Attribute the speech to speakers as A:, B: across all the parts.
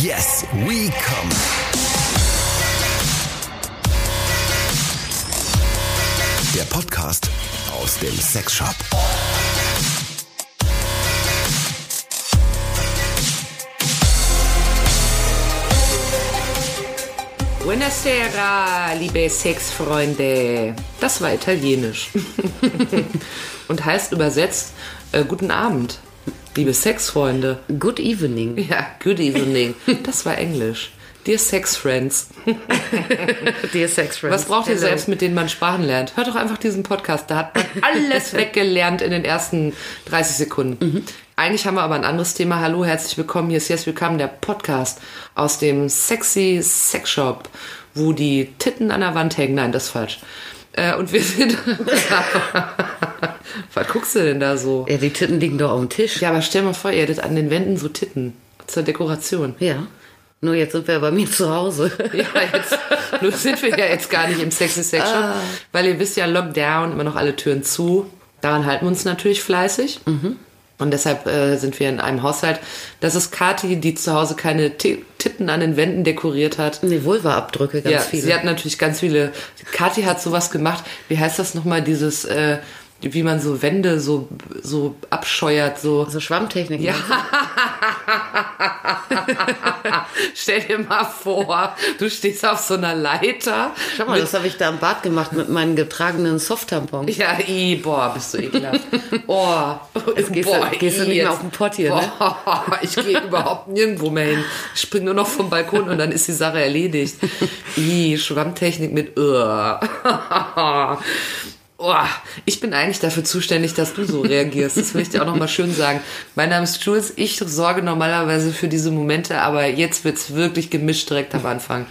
A: Yes, we come. Der Podcast aus dem Sexshop.
B: Buonasera, liebe Sexfreunde. Das war italienisch. Und heißt übersetzt äh, Guten Abend, liebe Sexfreunde.
C: Good evening.
B: Ja, good evening. Das war Englisch. Dear Sex Friends.
C: Dear Sex Friends.
B: Was braucht ihr
C: Hello.
B: selbst, mit denen man Sprachen lernt? Hört doch einfach diesen Podcast. Da hat man alles weggelernt in den ersten 30 Sekunden. Eigentlich haben wir aber ein anderes Thema. Hallo, herzlich willkommen. Hier ist Yes Willkommen, der Podcast aus dem sexy Sexshop, wo die Titten an der Wand hängen. Nein, das ist falsch. Äh, und wir sind. Was guckst du denn da so?
C: Ja, die Titten liegen doch auf dem Tisch.
B: Ja, aber stell mal vor, ihr hättet an den Wänden so Titten zur Dekoration.
C: Ja. Nur jetzt sind wir bei mir zu Hause.
B: Ja, jetzt nur sind wir ja jetzt gar nicht im Sexy Sex Shop, weil ihr wisst ja, Lockdown, immer noch alle Türen zu. Daran halten wir uns natürlich fleißig. Und deshalb äh, sind wir in einem Haushalt. Das ist Kati, die zu Hause keine Ti- Titten an den Wänden dekoriert hat.
C: Nee, Vulva-Abdrücke, ganz
B: ja,
C: viele.
B: sie hat natürlich ganz viele. Kati hat sowas gemacht. Wie heißt das nochmal, dieses, äh, wie man so Wände so, so abscheuert, so.
C: so Schwammtechnik.
B: Ja. Stell dir mal vor, du stehst auf so einer Leiter.
C: Schau mal, das habe ich da im Bad gemacht mit meinen getragenen Soft-Tampons.
B: Ja, i, boah, bist du ekelhaft. Oh,
C: Jetzt gehst du- gehst du nicht mehr auf den Pott hier, ne?
B: Boah, ich gehe überhaupt nirgendwo mehr hin. Ich spring nur noch vom Balkon und dann ist die Sache erledigt. I, Schwammtechnik mit uh. Oh, ich bin eigentlich dafür zuständig, dass du so reagierst. Das will ich dir auch nochmal schön sagen. Mein Name ist Jules. Ich sorge normalerweise für diese Momente, aber jetzt wird's wirklich gemischt direkt am Anfang.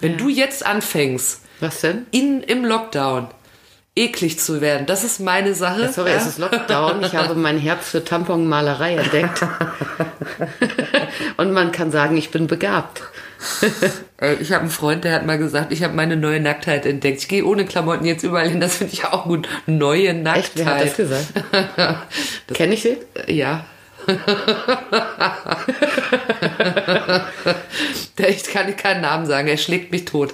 B: Wenn du jetzt anfängst,
C: Was denn?
B: in, im Lockdown eklig zu werden. Das ist meine Sache.
C: Sorry,
B: Ja?
C: es ist Lockdown. Ich habe mein Herz für Tamponmalerei entdeckt. Und man kann sagen, ich bin begabt.
B: Äh, Ich habe einen Freund, der hat mal gesagt, ich habe meine neue Nacktheit entdeckt. Ich gehe ohne Klamotten jetzt überall hin. Das finde ich auch gut. Neue Nacktheit.
C: Echt? Wer hat das gesagt? Kenn ich sie?
B: Ja. Der- ich kann keinen Namen sagen. Er schlägt mich tot.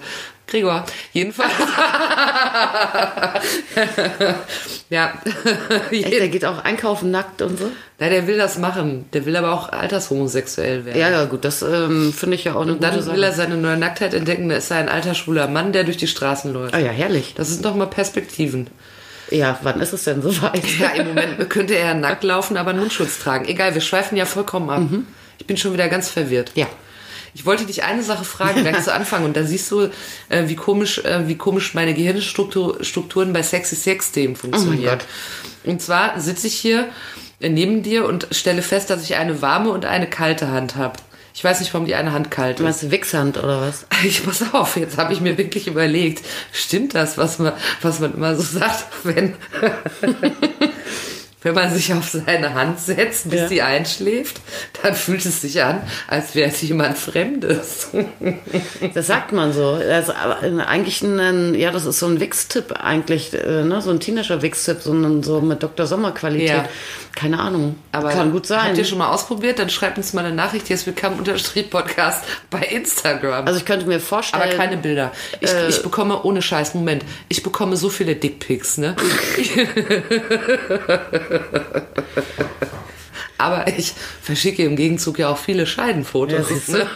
B: Gregor, jedenfalls. ja.
C: Echt, der geht auch einkaufen nackt und so?
B: Na, der will das machen. Der will aber auch altershomosexuell werden.
C: Ja, ja, gut, das ähm, finde ich ja auch eine
B: Und dann
C: gute
B: will er
C: Sache.
B: seine neue Nacktheit entdecken. Da ist er ein alter schwuler Mann, der durch die Straßen läuft.
C: Ah ja, herrlich.
B: Das sind doch mal Perspektiven.
C: Ja, wann ist es denn soweit?
B: Ja, im Moment könnte er nackt laufen, aber einen Mundschutz tragen. Egal, wir schweifen ja vollkommen ab. Ich bin schon wieder ganz verwirrt.
C: Ja.
B: Ich wollte dich eine Sache fragen, gleich zu Anfang. Und da siehst du, äh, wie komisch, äh, wie komisch meine Gehirnstrukturen bei sexy Sex-Themen funktionieren. und zwar sitze ich hier äh, neben dir und stelle fest, dass ich eine warme und eine kalte Hand habe. Ich weiß nicht, warum die eine Hand kalt
C: Du
B: ist.
C: meinst Wichshand oder was?
B: Ich pass auf, jetzt habe ich mir wirklich überlegt, stimmt das, was man, was man immer so sagt, wenn, wenn man sich auf seine Hand setzt, bis
C: Ja.
B: sie einschläft, dann fühlt es sich an, als wäre es jemand Fremdes.
C: Das sagt man so. Das ist eigentlich ein, ja, das ist so ein Wix-Tipp eigentlich, äh, ne? so ein teenager Wix-Tipp, so, ein- so mit Dr. Sommer-Qualität.
B: Ja.
C: Keine Ahnung.
B: Aber
C: Kann gut sein.
B: Habt ihr schon mal ausprobiert? Dann schreibt uns mal eine Nachricht, jetzt willkommen unterstrich Podcast bei Instagram.
C: also ich könnte mir vorstellen.
B: aber keine Bilder. Ich,
C: äh,
B: ich bekomme, ohne Scheiß, Moment, ich bekomme so viele Dickpics, ne? Aber ich verschicke im Gegenzug ja auch viele Scheidenfotos.
C: Ja, siehst du.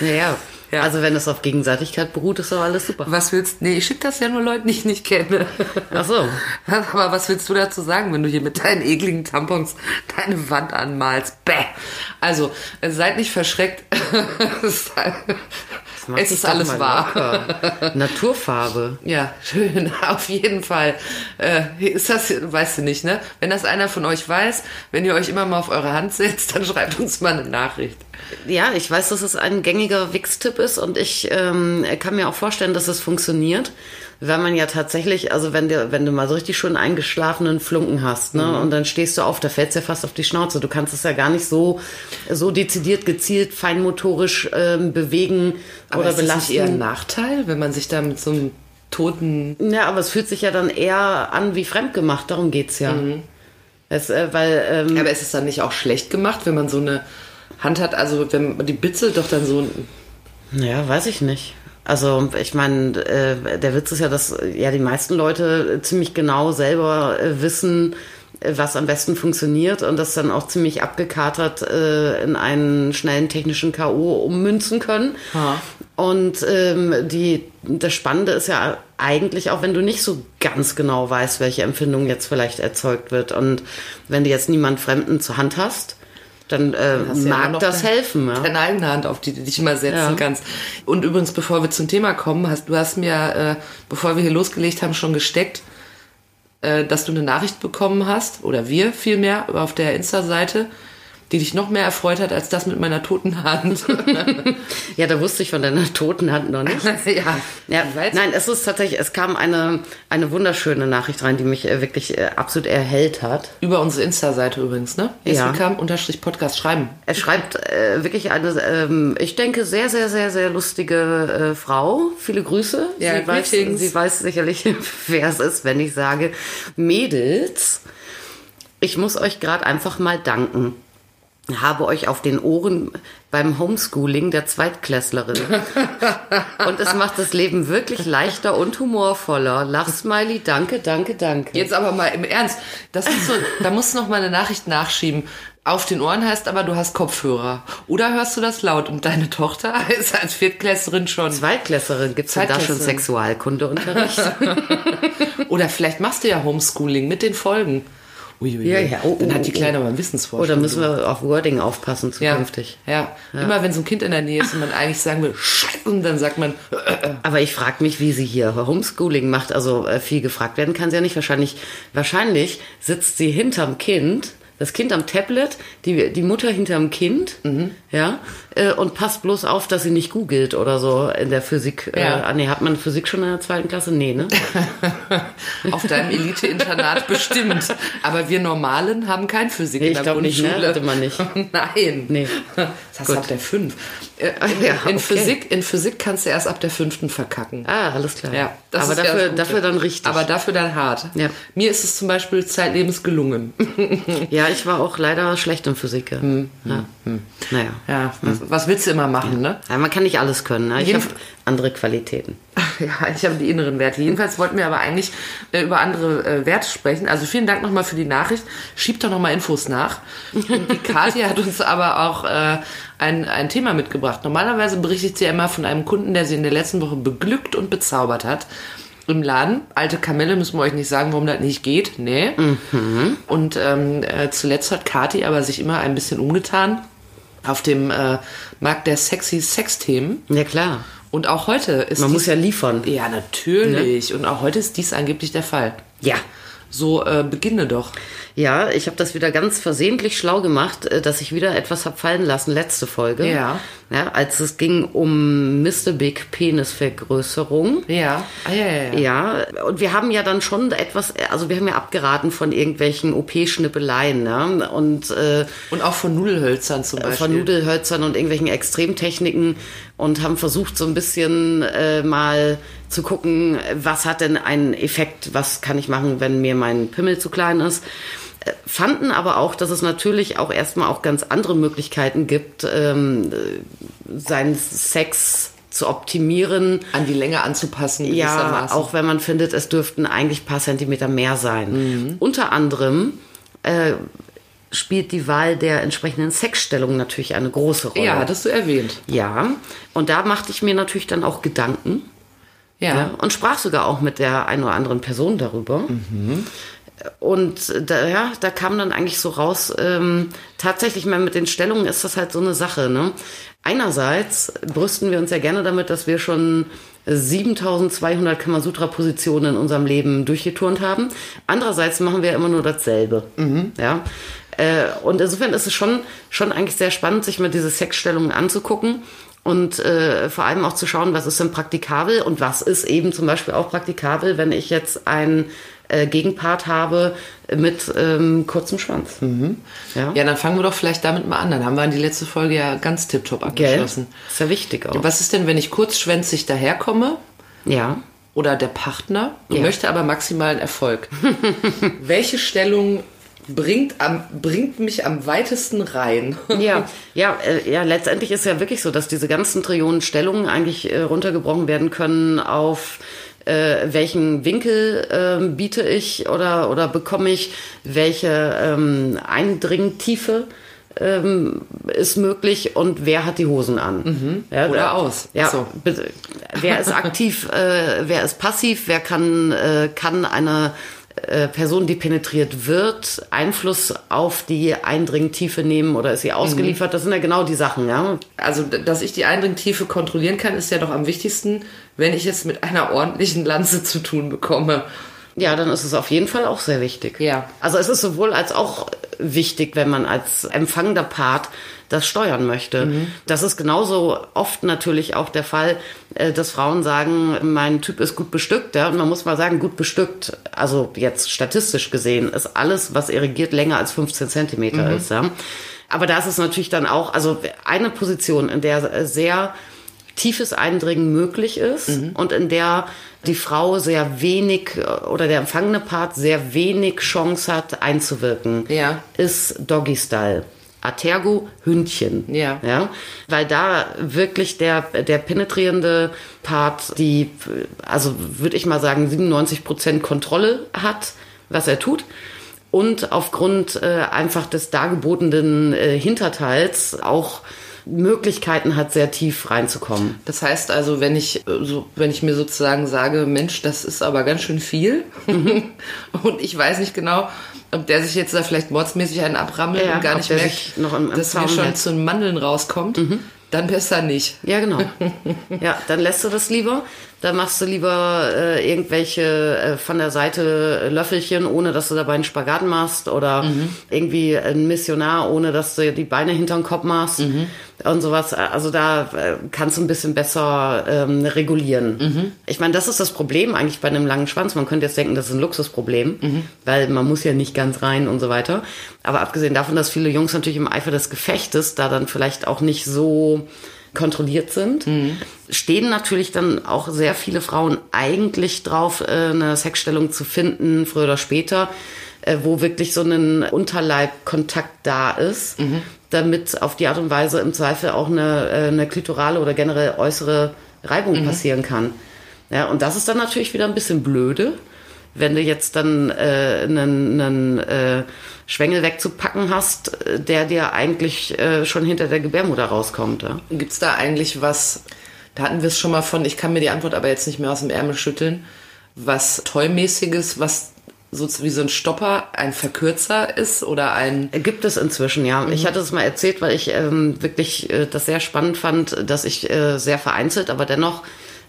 C: Naja,
B: Ja.
C: also wenn es auf Gegenseitigkeit beruht, ist doch alles super.
B: Was willst Nee, ich schicke das ja nur Leuten, die ich nicht kenne.
C: Ach so.
B: Aber was willst du dazu sagen, wenn du hier mit deinen ekligen Tampons deine Wand anmalst? Bäh. Also, äh, seid nicht verschreckt. es
C: Mach
B: es ist alles wahr.
C: Naturfarbe.
B: Ja, schön, auf jeden Fall. Äh, ist das, weißt du nicht, ne? Wenn das einer von euch weiß, wenn ihr euch immer mal auf eure Hand setzt, dann schreibt uns mal eine Nachricht.
C: Ja, ich weiß, dass es ein gängiger Wix-Tipp ist und ich ähm, kann mir auch vorstellen, dass es funktioniert, weil man ja tatsächlich, also wenn du, wenn du mal so richtig schon eingeschlafenen Flunken hast, ne, und dann stehst du auf, da fällt's ja fast auf die Schnauze. Du kannst es ja gar nicht so, so dezidiert, gezielt, feinmotorisch ähm, bewegen
B: Aber
C: oder
B: ist das
C: belasten.
B: eher ein Nachteil, wenn man sich da mit so einem toten
C: Ja, aber es fühlt sich ja dann eher an wie fremdgemacht, darum geht's ja.
B: Mhm.
C: Es, äh, weil, ähm,
B: Aber ist es dann nicht auch schlecht gemacht, wenn man so eine Hand hat, also wenn die bitzelt doch dann so.
C: Ja, weiß ich nicht. Also ich meine, äh, der Witz ist ja, dass ja die meisten Leute ziemlich genau selber äh, wissen, äh, was am besten funktioniert und das dann auch ziemlich abgekatert äh, in einen schnellen technischen K.O. ummünzen können.
B: Ha.
C: Und ähm, die, das Spannende ist ja eigentlich auch, wenn du nicht so ganz genau weißt, welche Empfindung jetzt vielleicht erzeugt wird. Und wenn du jetzt niemand Fremden zur Hand hast, dann äh,
B: ja
C: mag
B: noch
C: das
B: dein-
C: helfen. Ja?
B: Deine eigene Hand, auf die du dich immer setzen
C: Ja.
B: kannst. Und übrigens, bevor wir zum Thema kommen, hast du hast mir, äh, bevor wir hier losgelegt haben, schon gesteckt, äh, dass du eine Nachricht bekommen hast, oder wir vielmehr, auf der Insta-Seite, die dich noch mehr erfreut hat als das mit meiner toten Hand.
C: Ja, da wusste ich von deiner toten Hand noch nicht.
B: ja.
C: Ja, nein, es ist tatsächlich, es kam eine, eine wunderschöne Nachricht rein, die mich äh, wirklich äh, absolut erhellt hat.
B: Über unsere Insta-Seite übrigens, ne?
C: Ja.
B: kam unterstrich Podcast schreiben.
C: Er schreibt äh, wirklich eine, ähm, ich denke, sehr, sehr, sehr, sehr lustige äh, Frau. Viele Grüße.
B: Ja,
C: sie, weiß, sie weiß sicherlich, wer es ist, wenn ich sage, Mädels, ich muss euch gerade einfach mal danken. Habe euch auf den Ohren beim Homeschooling der Zweitklässlerin. Und es macht das Leben wirklich leichter und humorvoller. Lachsmiley, danke, danke, danke.
B: Jetzt aber mal im Ernst. Das ist so, da musst du noch mal eine Nachricht nachschieben. Auf den Ohren heißt aber, du hast Kopfhörer. Oder hörst du das laut? Und deine Tochter ist als Viertklässlerin schon.
C: Zweitklässlerin, gibt es denn da schon. Sexualkundeunterricht?
B: Oder vielleicht machst du ja Homeschooling mit den Folgen. Uiuiui.
C: Ja, ja. Oh,
B: Dann
C: oh,
B: hat die
C: oh.
B: Kleine aber einen Wissensvorsprung.
C: Oder müssen wir auf Wording aufpassen
B: ja,
C: zukünftig?
B: ja. Immer wenn so ein Kind in der Nähe ist und man eigentlich sagen will, und dann sagt man, äh,
C: Aber ich frage mich, wie sie hier Homeschooling macht. Also äh, viel gefragt werden kann sie ja nicht. Wahrscheinlich, wahrscheinlich sitzt sie hinterm Kind, das Kind am Tablet, die, die Mutter hinterm Kind,
B: Mhm.
C: ja, äh, und passt bloß auf, dass sie nicht googelt oder so in der Physik. Äh,
B: Ja.
C: ah, nee, hat man Physik schon in der zweiten Klasse? Nee, ne?
B: auf deinem Elite-Internat bestimmt. Aber wir Normalen haben kein Physik
C: Nee,
B: in
C: ich
B: der
C: glaub nicht, ne?
B: Grundschule.
C: Hatte man nicht.
B: Nein.
C: Nee.
B: Das
C: Gut.
B: ab der fünf. Äh, In,
C: Ja,
B: in,
C: okay.
B: Physik, in Physik kannst du erst ab der fünften verkacken.
C: Ah, alles klar.
B: Ja, das
C: Aber dafür, dafür dann richtig.
B: Aber dafür dann hart.
C: Ja.
B: Mir ist es zum Beispiel zeitlebens gelungen.
C: ja, ich war auch leider schlecht in Physik. Ja.
B: Hm,
C: ja. Naja.
B: Ja, was, was willst du immer machen, ne?
C: Ja, man kann nicht alles können. Ne? Ich habe andere Qualitäten.
B: Ja, ich habe die inneren Werte. Jedenfalls wollten wir aber eigentlich äh, über andere äh, Werte sprechen. Also vielen Dank nochmal für die Nachricht. Schiebt doch nochmal Infos nach. Die Kathi hat uns aber auch äh, ein, ein Thema mitgebracht. Normalerweise berichtet sie ja immer von einem Kunden, der sie in der letzten Woche beglückt und bezaubert hat. Im Laden. Alte Kamelle müssen wir euch nicht sagen, warum das nicht geht. Nee. Und ähm, äh, zuletzt hat Kathi aber sich immer ein bisschen umgetan auf dem äh, Markt der sexy Sexthemen.
C: Ja, klar.
B: Und auch heute ist
C: Man
B: dies-
C: muss ja liefern.
B: ja, natürlich. Und auch heute ist dies angeblich der Fall.
C: Ja.
B: So, äh, beginne doch.
C: Ja, ich habe das wieder ganz versehentlich schlau gemacht, äh, dass ich wieder etwas hab fallen lassen, letzte Folge.
B: Ja.
C: ja als es ging um Mr. Big Penisvergrößerung.
B: Ja. Ah, ja, ja, ja.
C: Ja, und wir haben ja dann schon etwas, also wir haben ja abgeraten von irgendwelchen OP-Schnippeleien, ne? Und äh,
B: Und auch von Nudelhölzern zum Beispiel.
C: von Nudelhölzern und irgendwelchen Extremtechniken und haben versucht, so ein bisschen äh, mal zu gucken, was hat denn einen Effekt, was kann ich machen, wenn mir mein Pimmel zu klein ist. Äh, Fanden aber auch, dass es natürlich auch erstmal auch ganz andere Möglichkeiten gibt, ähm, äh, seinen Sex zu optimieren.
B: An die Länge anzupassen.
C: Ja, auch wenn man findet, es dürften eigentlich ein paar Zentimeter mehr sein. Unter anderem äh, spielt die Wahl der entsprechenden Sexstellung natürlich eine große Rolle.
B: Ja, hattest du erwähnt.
C: Ja, und da machte ich mir natürlich dann auch Gedanken
B: Ja.
C: ja, und sprach sogar auch mit der einen oder anderen Person darüber. Und da, ja, da kam dann eigentlich so raus, ähm, tatsächlich mal mit den Stellungen ist das halt so eine Sache. Ne? Einerseits brüsten wir uns ja gerne damit, dass wir schon 7200 Kamasutra-Positionen in unserem Leben durchgeturnt haben. Andererseits machen wir immer nur dasselbe. Ja. Äh, und insofern ist es schon, schon eigentlich sehr spannend, sich mal diese Sexstellungen anzugucken und äh, vor allem auch zu schauen, was ist denn praktikabel und was ist eben zum Beispiel auch praktikabel, wenn ich jetzt einen äh, Gegenpart habe mit ähm, kurzem Schwanz. Ja,
B: Ja, dann fangen wir doch vielleicht damit mal an. Dann haben wir an die letzte Folge ja ganz tipptopp
C: Gell?
B: angeschlossen.
C: Ist ja wichtig auch.
B: Was ist denn, wenn ich kurzschwänzig daherkomme
C: Ja.
B: oder der Partner
C: Ja.
B: möchte aber maximalen Erfolg? Welche Stellung bringt, am, bringt mich am weitesten rein.
C: Ja, ja, äh, ja, letztendlich ist ja wirklich so, dass diese ganzen Trillionen Stellungen eigentlich äh, runtergebrochen werden können auf äh, welchen Winkel äh, biete ich oder, oder bekomme ich, welche ähm, Eindringtiefe ähm, ist möglich und wer hat die Hosen an.
B: Mhm. Ja, oder da, aus.
C: Ja, so. wer ist aktiv, äh, wer ist passiv, wer kann, äh, kann eine äh, Person, die penetriert wird, Einfluss auf die Eindringtiefe nehmen oder ist sie ausgeliefert? Mhm. Das sind ja genau die Sachen, ja.
B: Also, dass ich die Eindringtiefe kontrollieren kann, ist ja doch am wichtigsten, wenn ich es mit einer ordentlichen Lanze zu tun bekomme.
C: Ja, dann ist es auf jeden Fall auch sehr wichtig.
B: Ja.
C: Also es ist sowohl als auch wichtig, wenn man als empfangender Part das steuern möchte. Mhm. Das ist genauso oft natürlich auch der Fall, dass Frauen sagen, mein Typ ist gut bestückt. Ja? Und man muss mal sagen, gut bestückt, also jetzt statistisch gesehen, ist alles, was irrigiert, länger als 15 Zentimeter mhm. ist. Ja? Aber da ist es natürlich dann auch, also eine Position, in der sehr tiefes Eindringen möglich ist mhm. und in der die Frau sehr wenig oder der empfangene Part sehr wenig Chance hat einzuwirken,
B: ja.
C: ist Doggy Style. Atergo Hündchen.
B: Ja.
C: ja. Weil da wirklich der, der penetrierende Part, die, also würde ich mal sagen, 97 Prozent Kontrolle hat, was er tut. Und aufgrund äh, einfach des dargebotenen äh, Hinterteils auch Möglichkeiten hat, sehr tief reinzukommen.
B: Das heißt also, wenn ich, äh, so, wenn ich mir sozusagen sage, Mensch, das ist aber ganz schön viel mhm. und ich weiß nicht genau, ob der sich jetzt da vielleicht mordsmäßig einen abrammelt ja, und gar nicht merkt,
C: noch im, im
B: dass mir schon zu den Mandeln rauskommt, mhm. dann besser nicht.
C: Ja, genau. ja, dann lässt du das lieber. Da machst du lieber äh, irgendwelche äh, von der Seite Löffelchen, ohne dass du dabei einen Spagat machst oder mhm. irgendwie ein Missionar, ohne dass du die Beine hinterm Kopf machst mhm. und sowas. Also da äh, kannst du ein bisschen besser ähm, regulieren. Mhm. Ich meine, das ist das Problem eigentlich bei einem langen Schwanz. Man könnte jetzt denken, das ist ein Luxusproblem, mhm. weil man muss ja nicht ganz rein und so weiter. Aber abgesehen davon, dass viele Jungs natürlich im Eifer des Gefechtes da dann vielleicht auch nicht so kontrolliert sind, mhm. stehen natürlich dann auch sehr viele Frauen eigentlich drauf, äh, eine Sexstellung zu finden, früher oder später, äh, wo wirklich so ein Unterleibkontakt da ist, mhm. damit auf die Art und Weise im Zweifel auch eine, äh, eine klitorale oder generell äußere Reibung mhm. passieren kann. Ja, und das ist dann natürlich wieder ein bisschen blöde, wenn du jetzt dann äh, einen, einen äh, Schwengel wegzupacken hast, der dir eigentlich äh, schon hinter der Gebärmutter rauskommt. Ja?
B: Gibt es da eigentlich was, da hatten wir es schon mal von, ich kann mir die Antwort aber jetzt nicht mehr aus dem Ärmel schütteln, was Tollmäßiges, was so wie so ein Stopper ein Verkürzer ist oder ein.
C: Gibt es inzwischen, ja. Mhm. Ich hatte es mal erzählt, weil ich ähm, wirklich äh, das sehr spannend fand, dass ich äh, sehr vereinzelt, aber dennoch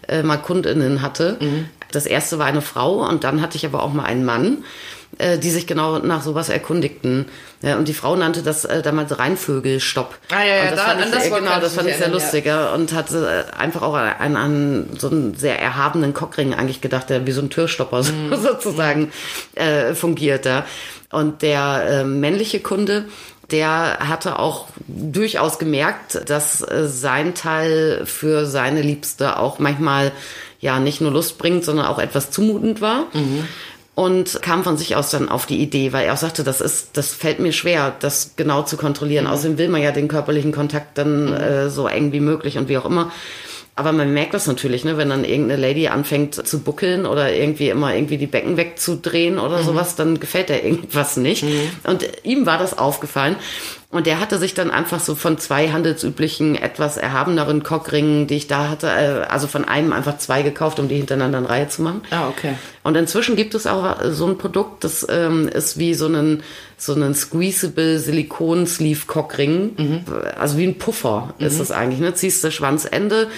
C: äh, mal KundInnen hatte. Mhm. Das erste war eine Frau und dann hatte ich aber auch mal einen Mann, äh, die sich genau nach sowas erkundigten. Ja, und die Frau nannte das äh, damals Reinvögelstopp.
B: Ah, ja, ja,
C: und das
B: da,
C: fand ich,
B: das
C: genau, das fand ich sehr lustig. Ja. Und hatte äh, einfach auch an, an so einen sehr erhabenen Cockring eigentlich gedacht, der wie so ein Türstopper mm. sozusagen äh, fungiert. Ja. Und der äh, männliche Kunde, der hatte auch durchaus gemerkt, dass äh, sein Teil für seine Liebste auch manchmal ja nicht nur Lust bringt, sondern auch etwas zumutend war. Mhm. Und kam von sich aus dann auf die Idee, weil er auch sagte, das ist, das fällt mir schwer, das genau zu kontrollieren. Mhm. Außerdem will man ja den körperlichen Kontakt dann mhm. äh, so eng wie möglich und wie auch immer. Aber man merkt das natürlich, ne, wenn dann irgendeine Lady anfängt zu buckeln oder irgendwie immer irgendwie die Becken wegzudrehen oder mhm. sowas, dann gefällt er irgendwas nicht. Mhm. Und ihm war das aufgefallen. Und der hatte sich dann einfach so von zwei handelsüblichen, etwas erhabeneren Cockringen, die ich da hatte, äh, also von einem einfach zwei gekauft, um die hintereinander in Reihe zu machen.
B: Ah, okay.
C: Und inzwischen gibt es auch so ein Produkt, das ähm, ist wie so ein, so ein squeezable Silikon-Sleeve-Cockring. Mhm. Also wie ein Puffer mhm. ist es eigentlich. Ne? Ziehst das Schwanzende,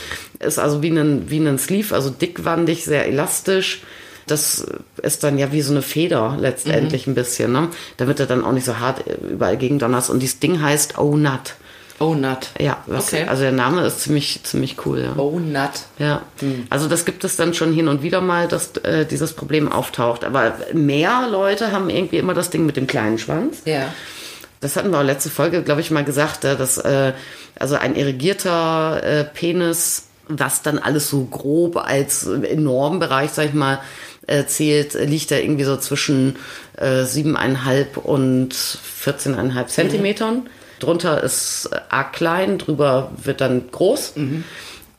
C: ist also wie ein, wie ein Sleeve, also dickwandig, sehr elastisch das ist dann ja wie so eine Feder letztendlich mhm. ein bisschen, ne? Damit er dann auch nicht so hart überall gegen donnerst. Und dieses Ding heißt Oh Nut.
B: Oh Nut.
C: Ja, was, okay. also der Name ist ziemlich, ziemlich cool. Ja.
B: Oh Nut.
C: Ja, mhm. also das gibt es dann schon hin und wieder mal, dass äh, dieses Problem auftaucht. Aber mehr Leute haben irgendwie immer das Ding mit dem kleinen Schwanz.
B: Ja.
C: Das hatten wir auch letzte Folge, glaube ich, mal gesagt, dass äh, also ein irrigierter äh, Penis, was dann alles so grob als enormen Bereich, sag ich mal, äh, zählt, liegt er irgendwie so zwischen äh, 7,5 und 14,5 Zentimetern. Drunter ist äh, arg klein, drüber wird dann groß.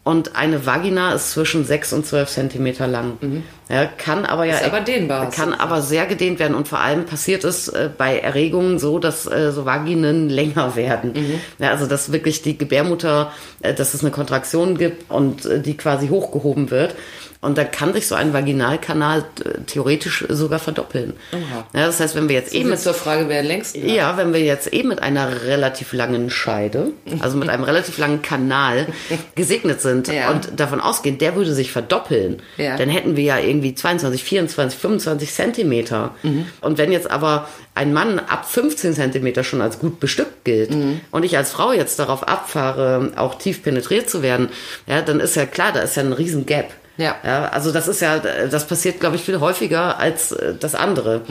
C: Und eine Vagina ist zwischen 6 und 12 Zentimeter lang. Ja, kann aber ja
B: Ist aber dehnbar.
C: kann aber sehr gedehnt werden und vor allem passiert es äh, bei Erregungen so, dass äh, so Vaginen länger werden. Ja, also dass wirklich die Gebärmutter, äh, dass es eine Kontraktion gibt und äh, die quasi hochgehoben wird. Und dann kann sich so ein Vaginalkanal äh, theoretisch sogar verdoppeln. Ja, das heißt, wenn wir jetzt eben
B: Eben
C: mit
B: zur Frage, wer längst.
C: ja, wenn wir jetzt eben mit einer relativ langen Scheide, also mit einem relativ langen Kanal gesegnet sind
B: Ja.
C: und davon ausgehen, der würde sich verdoppeln,
B: Ja.
C: dann hätten wir ja irgendwie 22, 24, 25 Zentimeter. Und wenn jetzt aber ein Mann ab 15 Zentimeter schon als gut bestückt gilt und ich als Frau jetzt darauf abfahre, auch tief penetriert zu werden, ja, dann ist ja klar, da ist ja ein riesen Gap.
B: Ja.
C: Ja, also das ist ja, das passiert, glaube ich, viel häufiger als äh, das andere.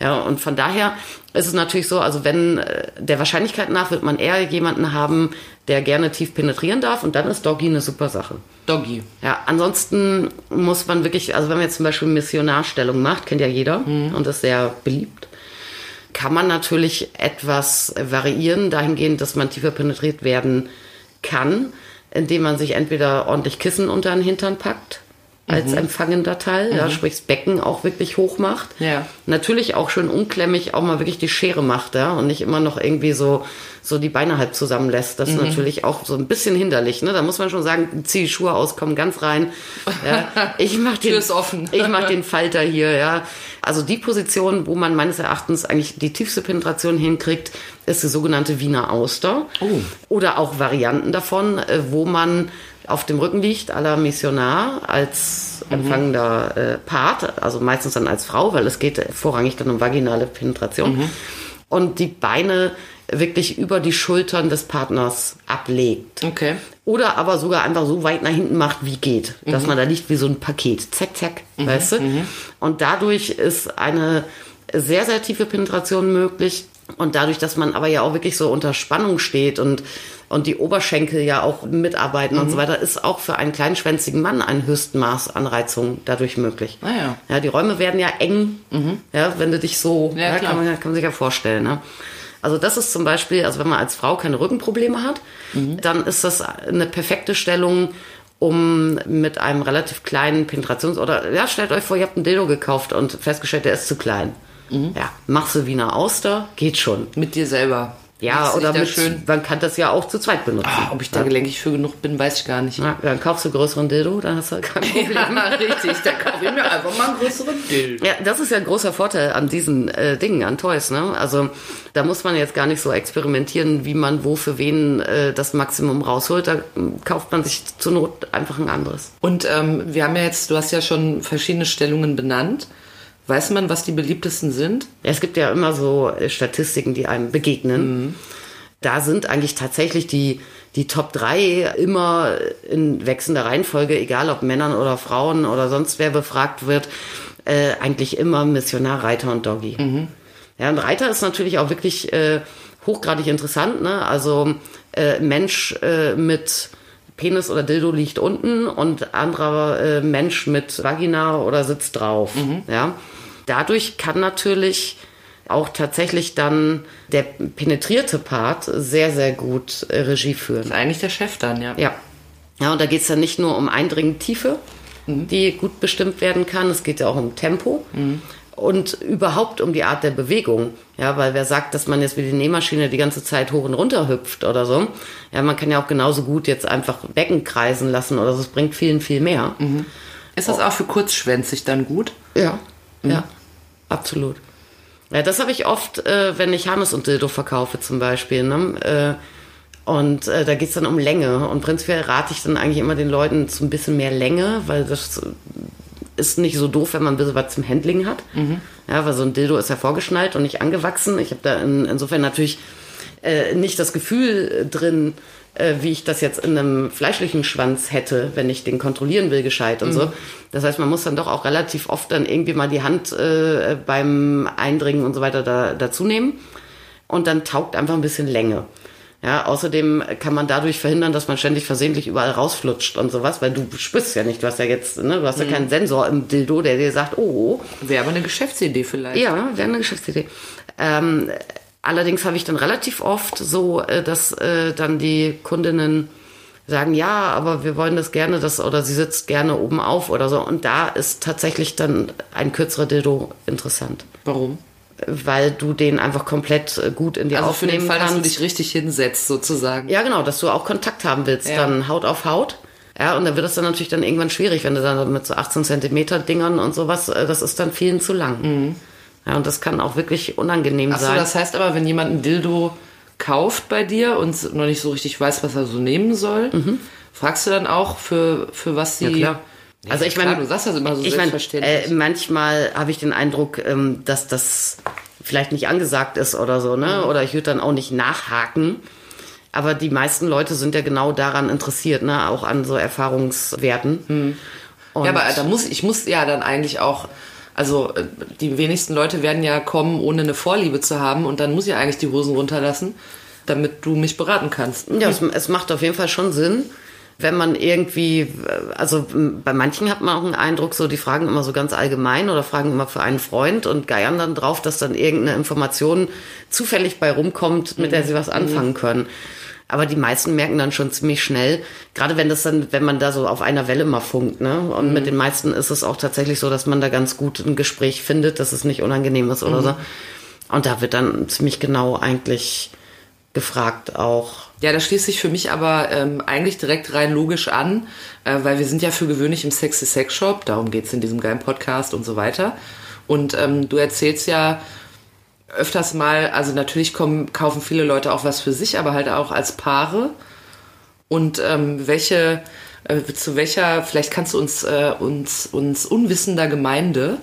C: Ja, und von daher ist es natürlich so, also wenn äh, der Wahrscheinlichkeit nach wird man eher jemanden haben, der gerne tief penetrieren darf und dann ist Doggy eine super Sache.
B: Doggy.
C: Ja, ansonsten muss man wirklich, also wenn man jetzt zum Beispiel Missionarstellung macht, kennt ja jeder und ist sehr beliebt, kann man natürlich etwas variieren, dahingehend, dass man tiefer penetriert werden kann, indem man sich entweder ordentlich Kissen unter den Hintern packt, als empfangender Teil, ja, sprich das Becken auch wirklich hoch macht.
B: Ja.
C: Natürlich auch schön unklemmig auch mal wirklich die Schere macht, ja, und nicht immer noch irgendwie so, so die Beine halb zusammenlässt. Das ist natürlich auch so ein bisschen hinderlich, ne? Da muss man schon sagen, zieh die Schuhe aus, komm ganz rein. Ja. Ich mach den,
B: Tür ist offen.
C: ich mach den Falter hier, ja. Also die Position, wo man meines Erachtens eigentlich die tiefste Penetration hinkriegt, ist die sogenannte Wiener Auster.
B: Oh.
C: Oder auch Varianten davon, äh, wo man auf dem Rücken liegt, à la Missionar, als empfangender äh, Part, also meistens dann als Frau, weil es geht vorrangig dann um vaginale Penetration. Und die Beine wirklich über die Schultern des Partners ablegt.
B: Okay.
C: Oder aber sogar einfach so weit nach hinten macht, wie geht. Dass man da liegt wie so ein Paket. Zack, zack, weißt du? Und dadurch ist eine sehr, sehr tiefe Penetration möglich. Und dadurch, dass man aber ja auch wirklich so unter Spannung steht und, und die Oberschenkel ja auch mitarbeiten und so weiter, ist auch für einen kleinschwänzigen Mann ein Höchstmaß an Reizung dadurch möglich.
B: Ah ja.
C: Ja, die Räume werden ja eng, ja, wenn du dich so,
B: Ja,
C: ja, kann, man, kann man sich ja vorstellen. Ne? Also das ist zum Beispiel, also wenn man als Frau keine Rückenprobleme hat, dann ist das eine perfekte Stellung, um mit einem relativ kleinen Penetrations- oder ja, stellt euch vor, ihr habt einen Dildo gekauft und festgestellt, der ist zu klein. Ja, machst du Wiener Auster, geht schon.
B: Mit dir selber.
C: Ja, oder mit,
B: schön.
C: man kann das ja auch zu zweit benutzen.
B: Ah, ob ich da gelenkig für genug bin, weiß ich gar nicht.
C: Ja, dann kaufst du größeren Dildo, dann hast du kein Problem.
B: Ja, richtig. Da kaufe ich mir einfach mal einen größeren Bild.
C: Ja, das ist ja ein großer Vorteil an diesen äh, Dingen, an Toys. Ne? Also da muss man jetzt gar nicht so experimentieren, wie man wo für wen äh, das Maximum rausholt. Da ähm, kauft man sich zur Not einfach ein anderes.
B: Und ähm, wir haben ja jetzt, du hast ja schon verschiedene Stellungen benannt. Weiß man, was die beliebtesten sind?
C: Es gibt ja immer so äh, Statistiken, die einem begegnen. Da sind eigentlich tatsächlich die, die Top 3 immer in wechselnder Reihenfolge, egal ob Männern oder Frauen oder sonst wer befragt wird, äh, eigentlich immer Missionar, Reiter und Doggy. Ja, und Reiter ist natürlich auch wirklich äh, hochgradig interessant. Ne? Also äh, Mensch äh, mit Penis oder Dildo liegt unten und anderer äh, Mensch mit Vagina oder sitzt drauf. Ja? Dadurch kann natürlich auch tatsächlich dann der penetrierte Part sehr, sehr gut äh, Regie führen.
B: Ist eigentlich der Chef dann, ja.
C: Ja. Ja, und da geht es dann nicht nur um eindringende Tiefe,
B: Mhm.
C: die gut bestimmt werden kann, es geht ja auch um Tempo und überhaupt um die Art der Bewegung. Ja, weil wer sagt, dass man jetzt wie die Nähmaschine die ganze Zeit hoch und runter hüpft oder so, ja, man kann ja auch genauso gut jetzt einfach Becken kreisen lassen oder so, es bringt vielen, viel mehr.
B: Ist das auch für kurzschwänzig dann gut?
C: Ja, ja, absolut. Ja, das habe ich oft, äh, wenn ich Hannes und Dildo verkaufe zum Beispiel. Ne? Äh, und äh, da geht's dann um Länge. Und prinzipiell rate ich dann eigentlich immer den Leuten zu ein bisschen mehr Länge, weil das ist nicht so doof, wenn man ein bisschen was zum Handling hat. Ja, weil so ein Dildo ist ja vorgeschnallt und nicht angewachsen. Ich habe da in, insofern natürlich äh, nicht das Gefühl drin, äh, wie ich das jetzt in einem fleischlichen Schwanz hätte, wenn ich den kontrollieren will, gescheit und so. Das heißt, man muss dann doch auch relativ oft dann irgendwie mal die Hand äh, beim Eindringen und so weiter da, dazu nehmen. Und dann taugt einfach ein bisschen Länge. Ja, außerdem kann man dadurch verhindern, dass man ständig versehentlich überall rausflutscht und sowas, weil du spürst ja nicht, du hast ja jetzt, ne, du hast ja
B: Mhm.
C: keinen Sensor im Dildo, der dir sagt, oh,
B: Wäre aber eine Geschäftsidee vielleicht.
C: ja, wäre eine Geschäftsidee. Ähm, allerdings habe ich dann relativ oft so, äh, dass äh, dann die Kundinnen sagen, ja, aber wir wollen das gerne, das oder sie sitzt gerne oben auf oder so. Und da ist tatsächlich dann ein kürzerer Dildo interessant,
B: Warum?
C: weil du den einfach komplett äh, gut in dir
B: Also für
C: aufnehmen
B: den Fall, dass
C: kannst.
B: du dich richtig hinsetzt, sozusagen.
C: Ja, genau, dass du auch Kontakt haben willst,
B: Ja.
C: dann Haut auf Haut. Ja, und dann wird es dann natürlich dann irgendwann schwierig, wenn du dann mit so 18 Zentimeter Dingern und sowas, das ist dann vielen zu lang. Ja, und das kann auch wirklich unangenehm
B: Achso,
C: sein.
B: das heißt aber, wenn jemand ein Dildo kauft bei dir und noch nicht so richtig weiß, was er so nehmen soll, fragst du dann auch, für, für was sie.
C: Mhm. Ja, klar.
B: Ja,
C: Also ich meine,
B: du sagst das immer so
C: ich
B: selbstverständlich.
C: äh, manchmal habe ich den Eindruck, ähm, dass das vielleicht nicht angesagt ist oder so, ne?
B: Mhm.
C: Oder ich würde dann auch nicht nachhaken. Aber die meisten Leute sind ja genau daran interessiert, ne? Auch an so Erfahrungswerten.
B: Mhm. Ja, aber da muss ich muss ja dann eigentlich auch. Also äh, die wenigsten Leute werden ja kommen, ohne eine Vorliebe zu haben und dann muss ich eigentlich die Hosen runterlassen, damit du mich beraten kannst.
C: Ja, es, es macht auf jeden Fall schon Sinn, wenn man irgendwie, äh, also bei manchen hat man auch einen Eindruck, so die fragen immer so ganz allgemein oder fragen immer für einen Freund und geiern dann drauf, dass dann irgendeine Information zufällig bei rumkommt, mit der sie was anfangen können. Aber die meisten merken dann schon ziemlich schnell, gerade wenn das dann, wenn man da so auf einer Welle mal funkt, ne? Und mit den meisten ist es auch tatsächlich so, dass man da ganz gut ein Gespräch findet, dass es nicht unangenehm ist oder so. Und da wird dann ziemlich genau eigentlich gefragt auch.
B: Ja, das schließt sich für mich aber ähm, eigentlich direkt rein logisch an, äh, weil wir sind ja für gewöhnlich im Sexy Sex Shop, darum geht's in diesem geilen Podcast und so weiter. Und ähm, du erzählst ja öfters mal, also natürlich kommen, kaufen viele Leute auch was für sich, aber halt auch als Paare. Und ähm, welche, äh, zu welcher, vielleicht kannst du uns, äh, uns, uns unwissender Gemeinde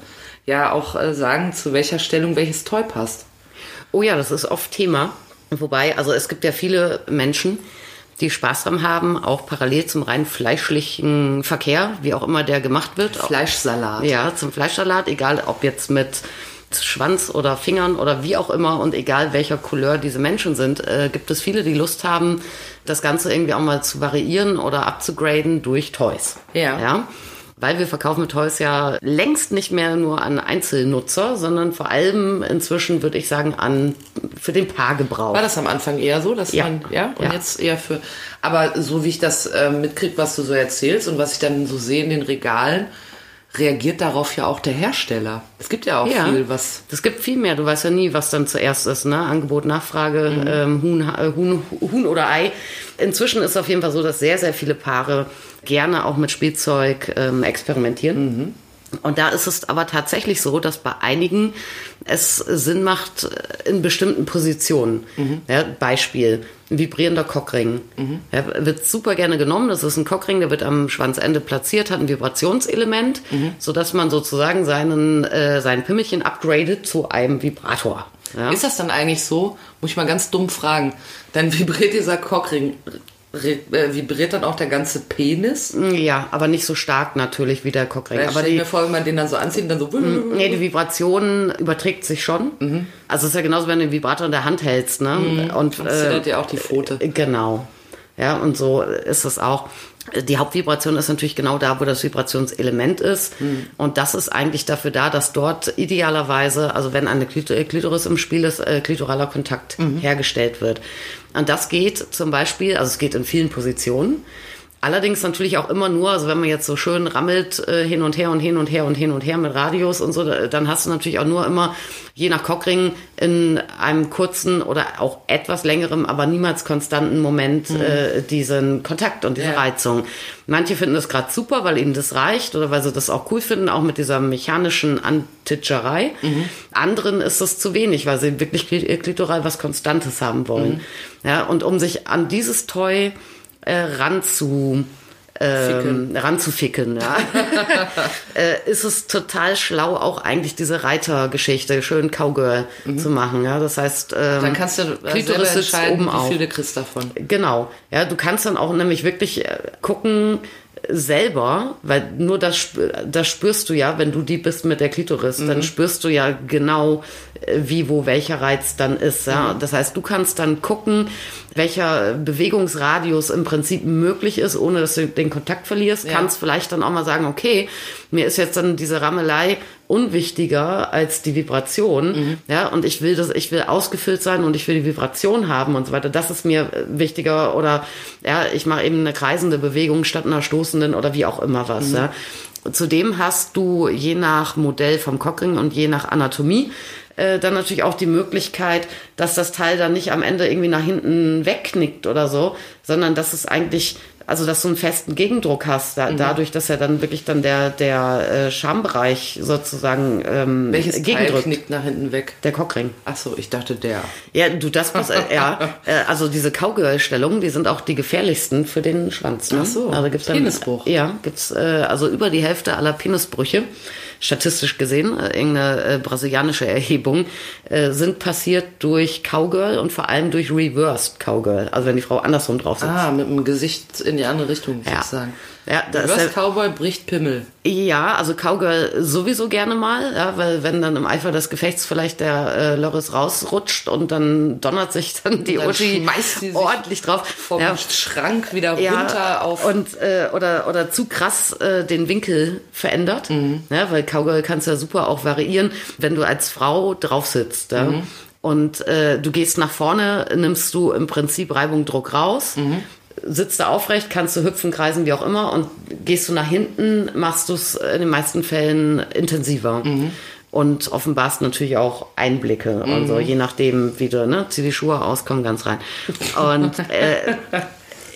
B: ja auch äh, sagen, zu welcher Stellung welches Toy passt.
C: Oh ja, das ist oft Thema. Wobei, also es gibt ja viele Menschen, die Spaß dran haben, auch parallel zum rein fleischlichen Verkehr, wie auch immer der gemacht wird.
B: Fleischsalat.
C: Ja, zum Fleischsalat, egal ob jetzt mit Schwanz oder Fingern oder wie auch immer und egal welcher Couleur diese Menschen sind, äh, gibt es viele, die Lust haben, das Ganze irgendwie auch mal zu variieren oder abzugraden durch Toys.
B: Ja.
C: ja? Weil wir verkaufen mit Toys ja längst nicht mehr nur an Einzelnutzer, sondern vor allem inzwischen, würde ich sagen, an für den Paargebrauch.
B: War das am Anfang eher so, dass
C: Ja.
B: man, ja, und
C: Ja.
B: jetzt eher für, aber so wie ich das äh, mitkriege, was du so erzählst und was ich dann so sehe in den Regalen, reagiert darauf ja auch der Hersteller. Es gibt ja auch
C: Ja.
B: viel, was,
C: Es gibt viel mehr. Du weißt ja nie, was dann zuerst ist. Ne? Angebot, Nachfrage, ähm, Huhn, äh, Huhn, Huhn oder Ei. Inzwischen ist es auf jeden Fall so, dass sehr, sehr viele Paare gerne auch mit Spielzeug ähm, experimentieren. Und da ist es aber tatsächlich so, dass bei einigen es Sinn macht äh, in bestimmten Positionen. Ja, Beispiel, ein vibrierender Cockring. Ja, wird super gerne genommen. Das ist ein Cockring, der wird am Schwanzende platziert, hat ein Vibrationselement, sodass man sozusagen seinen, äh, sein Pimmelchen upgradet zu einem Vibrator. Ja?
B: ist das dann eigentlich so, muss ich mal ganz dumm fragen, dann vibriert dieser Cockring, vibriert dann auch der ganze Penis?
C: ja, aber nicht so stark natürlich wie der Cockring.
B: Weil
C: aber die,
B: mir vor, wenn man den dann so anzieht und dann so,
C: Nee, die Vibration überträgt sich schon. Also es ist ja genauso, wenn du den Vibrator in der Hand hältst, ne? Und
B: dann zittert ja auch die Pfote.
C: Genau. Ja, und so ist es auch. Die Hauptvibration ist natürlich genau da, wo das Vibrationselement ist. Und das ist eigentlich dafür da, dass dort idealerweise, also wenn eine äh, Klitoris im Spiel ist, äh, klitoraler Kontakt hergestellt wird. Und das geht zum Beispiel, also es geht in vielen Positionen. Allerdings natürlich auch immer nur, also wenn man jetzt so schön rammelt äh, hin und her und hin und her und hin und her mit Radios und so, da- dann hast du natürlich auch nur immer, je nach Cockring, in einem kurzen oder auch etwas längerem, aber niemals konstanten Moment äh, diesen Kontakt und diese
B: Ja.
C: Reizung. Manche finden das gerade super, weil ihnen das reicht oder weil sie das auch cool finden, auch mit dieser mechanischen Antitscherei. Anderen ist es zu wenig, weil sie wirklich klit- klitoral was Konstantes haben wollen. Ja, und um sich an dieses Toy äh, ranzu ähm, ranzuficken, ja. äh, ist es total schlau, auch eigentlich diese Reitergeschichte, schön Cowgirl zu machen, ja. Das heißt, ähm,
B: Dann kannst du äh,
C: Klitoris
B: selber entscheiden,
C: oben
B: wie
C: auf.
B: viel du kriegst davon.
C: Genau. Ja, du kannst dann auch nämlich wirklich äh, gucken, selber, weil nur das, das spürst du ja, wenn du die bist mit der Klitoris, dann spürst du ja genau, äh, wie, wo welcher Reiz dann ist. Ja? Das heißt, du kannst dann gucken, welcher Bewegungsradius im Prinzip möglich ist, ohne dass du den Kontakt verlierst.
B: Ja.
C: Kannst vielleicht dann auch mal sagen, okay, mir ist jetzt dann diese Rammelei unwichtiger als die Vibration, ja, und ich will das, ich will ausgefüllt sein und ich will die Vibration haben und so weiter. Das ist mir wichtiger oder ja, ich mache eben eine kreisende Bewegung statt einer stoßenden oder wie auch immer was. Ja. Zudem hast du je nach Modell vom Cockring und je nach Anatomie äh, dann natürlich auch die Möglichkeit, dass das Teil dann nicht am Ende irgendwie nach hinten wegknickt oder so, sondern dass es eigentlich, also dass du einen festen Gegendruck hast, da, dadurch, dass ja dann wirklich dann der, der äh, Schambereich sozusagen ähm,
B: Welches Teil
C: gegendrückt.
B: knickt nach hinten weg?
C: Der Cockring.
B: Ach so, ich dachte der.
C: Ja, du, das muss, äh, ja, äh, also diese Cowgirl-Stellungen, die sind auch die gefährlichsten für den Schwanz. Ne?
B: Ach so,
C: also gibt's dann,
B: Penisbruch.
C: Ja, gibt's äh, also über die Hälfte aller Penisbrüche, statistisch gesehen, äh, irgendeine äh, brasilianische Erhebung, äh, sind passiert durch Cowgirl und vor allem durch Reversed Cowgirl, also wenn die Frau andersrum drauf sitzt.
B: Ah, mit dem Gesicht in die andere Richtung
C: ja.
B: sozusagen.
C: Ja,
B: Reverse Cowboy bricht Pimmel.
C: Ja, also Cowgirl sowieso gerne mal, ja, weil wenn dann im Eifer des Gefechts vielleicht der äh, Loris rausrutscht und dann donnert sich dann die
B: Dann
C: Uschi ordentlich drauf.
B: Vom
C: ja,
B: Schrank wieder
C: ja,
B: runter auf.
C: und äh, oder oder zu krass äh, den Winkel verändert,
B: Mhm.
C: ja, weil Cowgirl kannst ja super auch variieren, wenn du als Frau drauf sitzt. Ja,
B: Mhm.
C: Und äh, du gehst nach vorne, nimmst du im Prinzip Reibung, Druck raus.
B: Mhm.
C: Sitzt du aufrecht, kannst du hüpfen, kreisen, wie auch immer. Und gehst du nach hinten, machst du es in den meisten Fällen intensiver.
B: Mhm.
C: Und offenbarst natürlich auch Einblicke und so, je nachdem, wie du, ne, zieh die Schuhe aus, komm ganz rein. Und äh,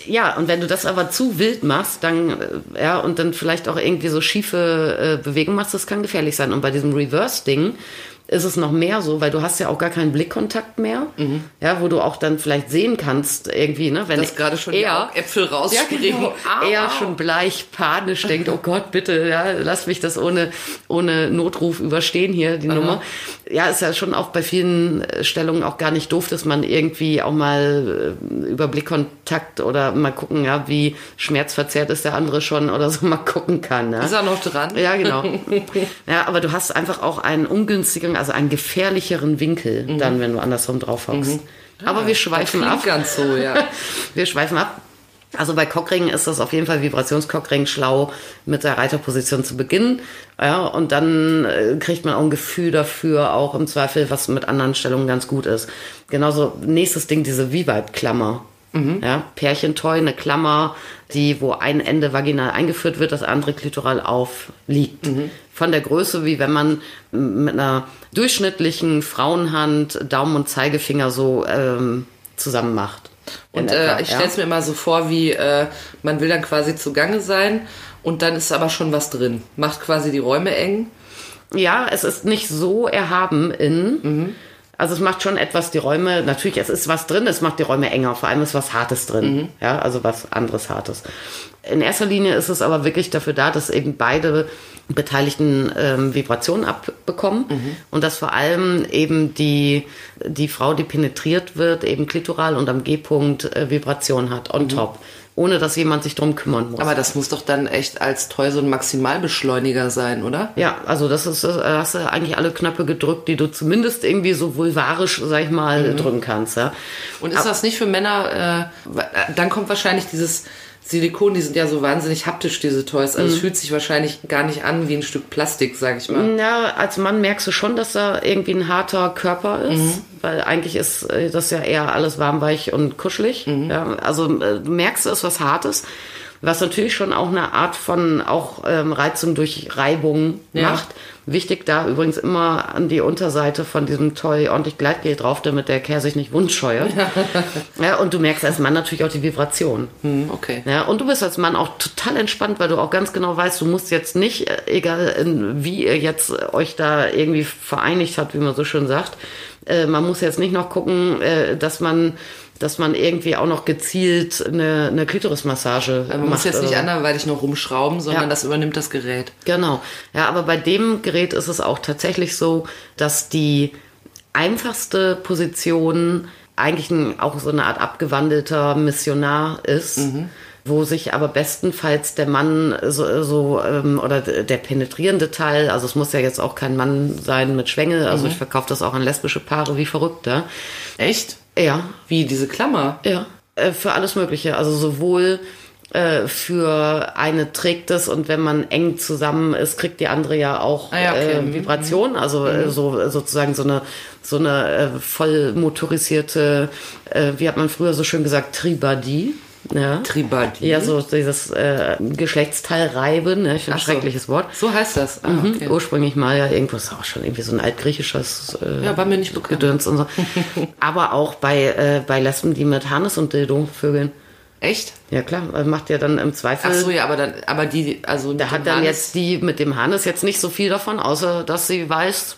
C: ja, und wenn du das aber zu wild machst, dann, äh, ja, und dann vielleicht auch irgendwie so schiefe äh, Bewegungen machst, das kann gefährlich sein. Und bei diesem Reverse-Ding ist es noch mehr so, weil du hast ja auch gar keinen Blickkontakt mehr, ja, wo du auch dann vielleicht sehen kannst, irgendwie, ne, wenn
B: Dass gerade schon die
C: er,
B: Augäpfel
C: ja,
B: rausspringen.
C: genau.
B: Au,
C: er
B: au.
C: schon bleich, panisch denkt, oh Gott, bitte, ja, lass mich das ohne, ohne Notruf überstehen hier, die Nummer. Ja, ist ja schon auch bei vielen äh, Stellungen auch gar nicht doof, dass man irgendwie auch mal äh, über Blickkontakt oder mal gucken, ja, wie schmerzverzerrt ist der andere schon oder so mal gucken kann. Ja.
B: Ist er noch dran?
C: Ja, genau. ja, aber du hast einfach auch einen ungünstigeren, also einen gefährlicheren Winkel dann, wenn du andersrum drauf hockst. Aber wir schweifen
B: Mhm. Ah, das
C: ab.
B: ganz so, ja.
C: Wir schweifen ab. Also bei Cockring ist das auf jeden Fall Vibrationscockring schlau, mit der Reiterposition zu beginnen. Ja, und dann äh, kriegt man auch ein Gefühl dafür, auch im Zweifel, was mit anderen Stellungen ganz gut ist. Genauso nächstes Ding, diese V-Vibe-Klammer. Ja, Pärchentoy, eine Klammer, die, wo ein Ende vaginal eingeführt wird, das andere klitoral aufliegt. Von der Größe, wie wenn man mit einer durchschnittlichen Frauenhand Daumen und Zeigefinger so ähm, zusammen macht.
B: Und
C: etwa,
B: äh, ich
C: ja.
B: stelle es mir immer so vor, wie äh, man will dann quasi zugange sein und dann ist aber schon was drin. Macht quasi die Räume eng.
C: Ja, es ist nicht so erhaben in. Also es macht schon etwas die Räume, natürlich, es ist was drin, es macht die Räume enger, vor allem ist was Hartes drin. Ja, also was anderes Hartes. In erster Linie ist es aber wirklich dafür da, dass eben beide Beteiligten ähm, Vibrationen abbekommen und dass vor allem eben die, die Frau, die penetriert wird, eben klitoral und am G-Punkt äh, Vibration hat, on top. Ohne dass jemand sich drum kümmern muss.
B: Aber das muss doch dann echt als Toy so ein Maximalbeschleuniger sein, oder?
C: Ja, also das ist, äh, hast du eigentlich alle Knöpfe gedrückt, die du zumindest irgendwie so vulvarisch, sag ich mal, drücken kannst. Ja.
B: Und ist das nicht für Männer, äh, dann kommt wahrscheinlich dieses Silikon, die sind ja so wahnsinnig haptisch, diese Toys. Also es fühlt sich wahrscheinlich gar nicht an wie ein Stück Plastik, sag ich mal.
C: Ja, als Mann merkst du schon, dass da irgendwie ein harter Körper ist, weil eigentlich ist äh, das ja eher alles warmweich und kuschelig. Ja, also äh, du merkst, es ist was Hartes, was natürlich schon auch eine Art von auch ähm, Reizung durch Reibung
B: Ja.
C: macht. Wichtig da übrigens immer an die Unterseite von diesem Toy ordentlich Gleitgel drauf, damit der Kerl sich nicht wundscheuert. ja, und du merkst als Mann natürlich auch die Vibration.
B: Hm, okay.
C: Ja, und du bist als Mann auch total entspannt, weil du auch ganz genau weißt, du musst jetzt nicht, äh, egal in, wie ihr jetzt äh, euch da irgendwie vereinigt habt, wie man so schön sagt, äh, man muss jetzt nicht noch gucken, äh, dass man dass man irgendwie auch noch gezielt eine, eine Klitorismassage
B: Man
C: macht.
B: muss jetzt nicht anderweitig noch rumschrauben, sondern
C: Ja.
B: das übernimmt das Gerät.
C: Genau. Ja, aber bei dem Gerät ist es auch tatsächlich so, dass die einfachste Position eigentlich ein, auch so eine Art abgewandelter Missionar ist. wo sich aber bestenfalls der Mann so, so ähm, oder der penetrierende Teil, also es muss ja jetzt auch kein Mann sein mit Schwängel, also ich verkaufe das auch an lesbische Paare wie verrückt, ja.
B: Echt?
C: Ja,
B: Wie diese Klammer?
C: ja, äh, für alles Mögliche. Also sowohl äh, für eine trägt es und wenn man eng zusammen ist, kriegt die andere ja auch
B: Ah ja, okay. Mhm.
C: äh, Vibration. Also äh, so sozusagen so eine so eine äh, voll motorisierte, äh, wie hat man früher so schön gesagt, Tribadie. Ja.
B: Tribadie?
C: Ja, so dieses äh, Geschlechtsteil reiben, ne? ich finde ein
B: so.
C: schreckliches Wort.
B: So heißt das. Ah,
C: Mhm.
B: okay.
C: Ursprünglich mal ja irgendwas auch schon irgendwie so ein altgriechisches äh,
B: Ja, war mir nicht bekannt.
C: Gedöns und so. Aber auch bei, äh, bei Lesben, die mit Harnis und Dildo vögeln.
B: Echt?
C: Ja klar, äh, macht ja dann im Zweifel.
B: Ach so, ja, aber dann, aber die, also
C: Da hat dann jetzt die mit dem Hannes jetzt nicht so viel davon, außer dass sie weiß,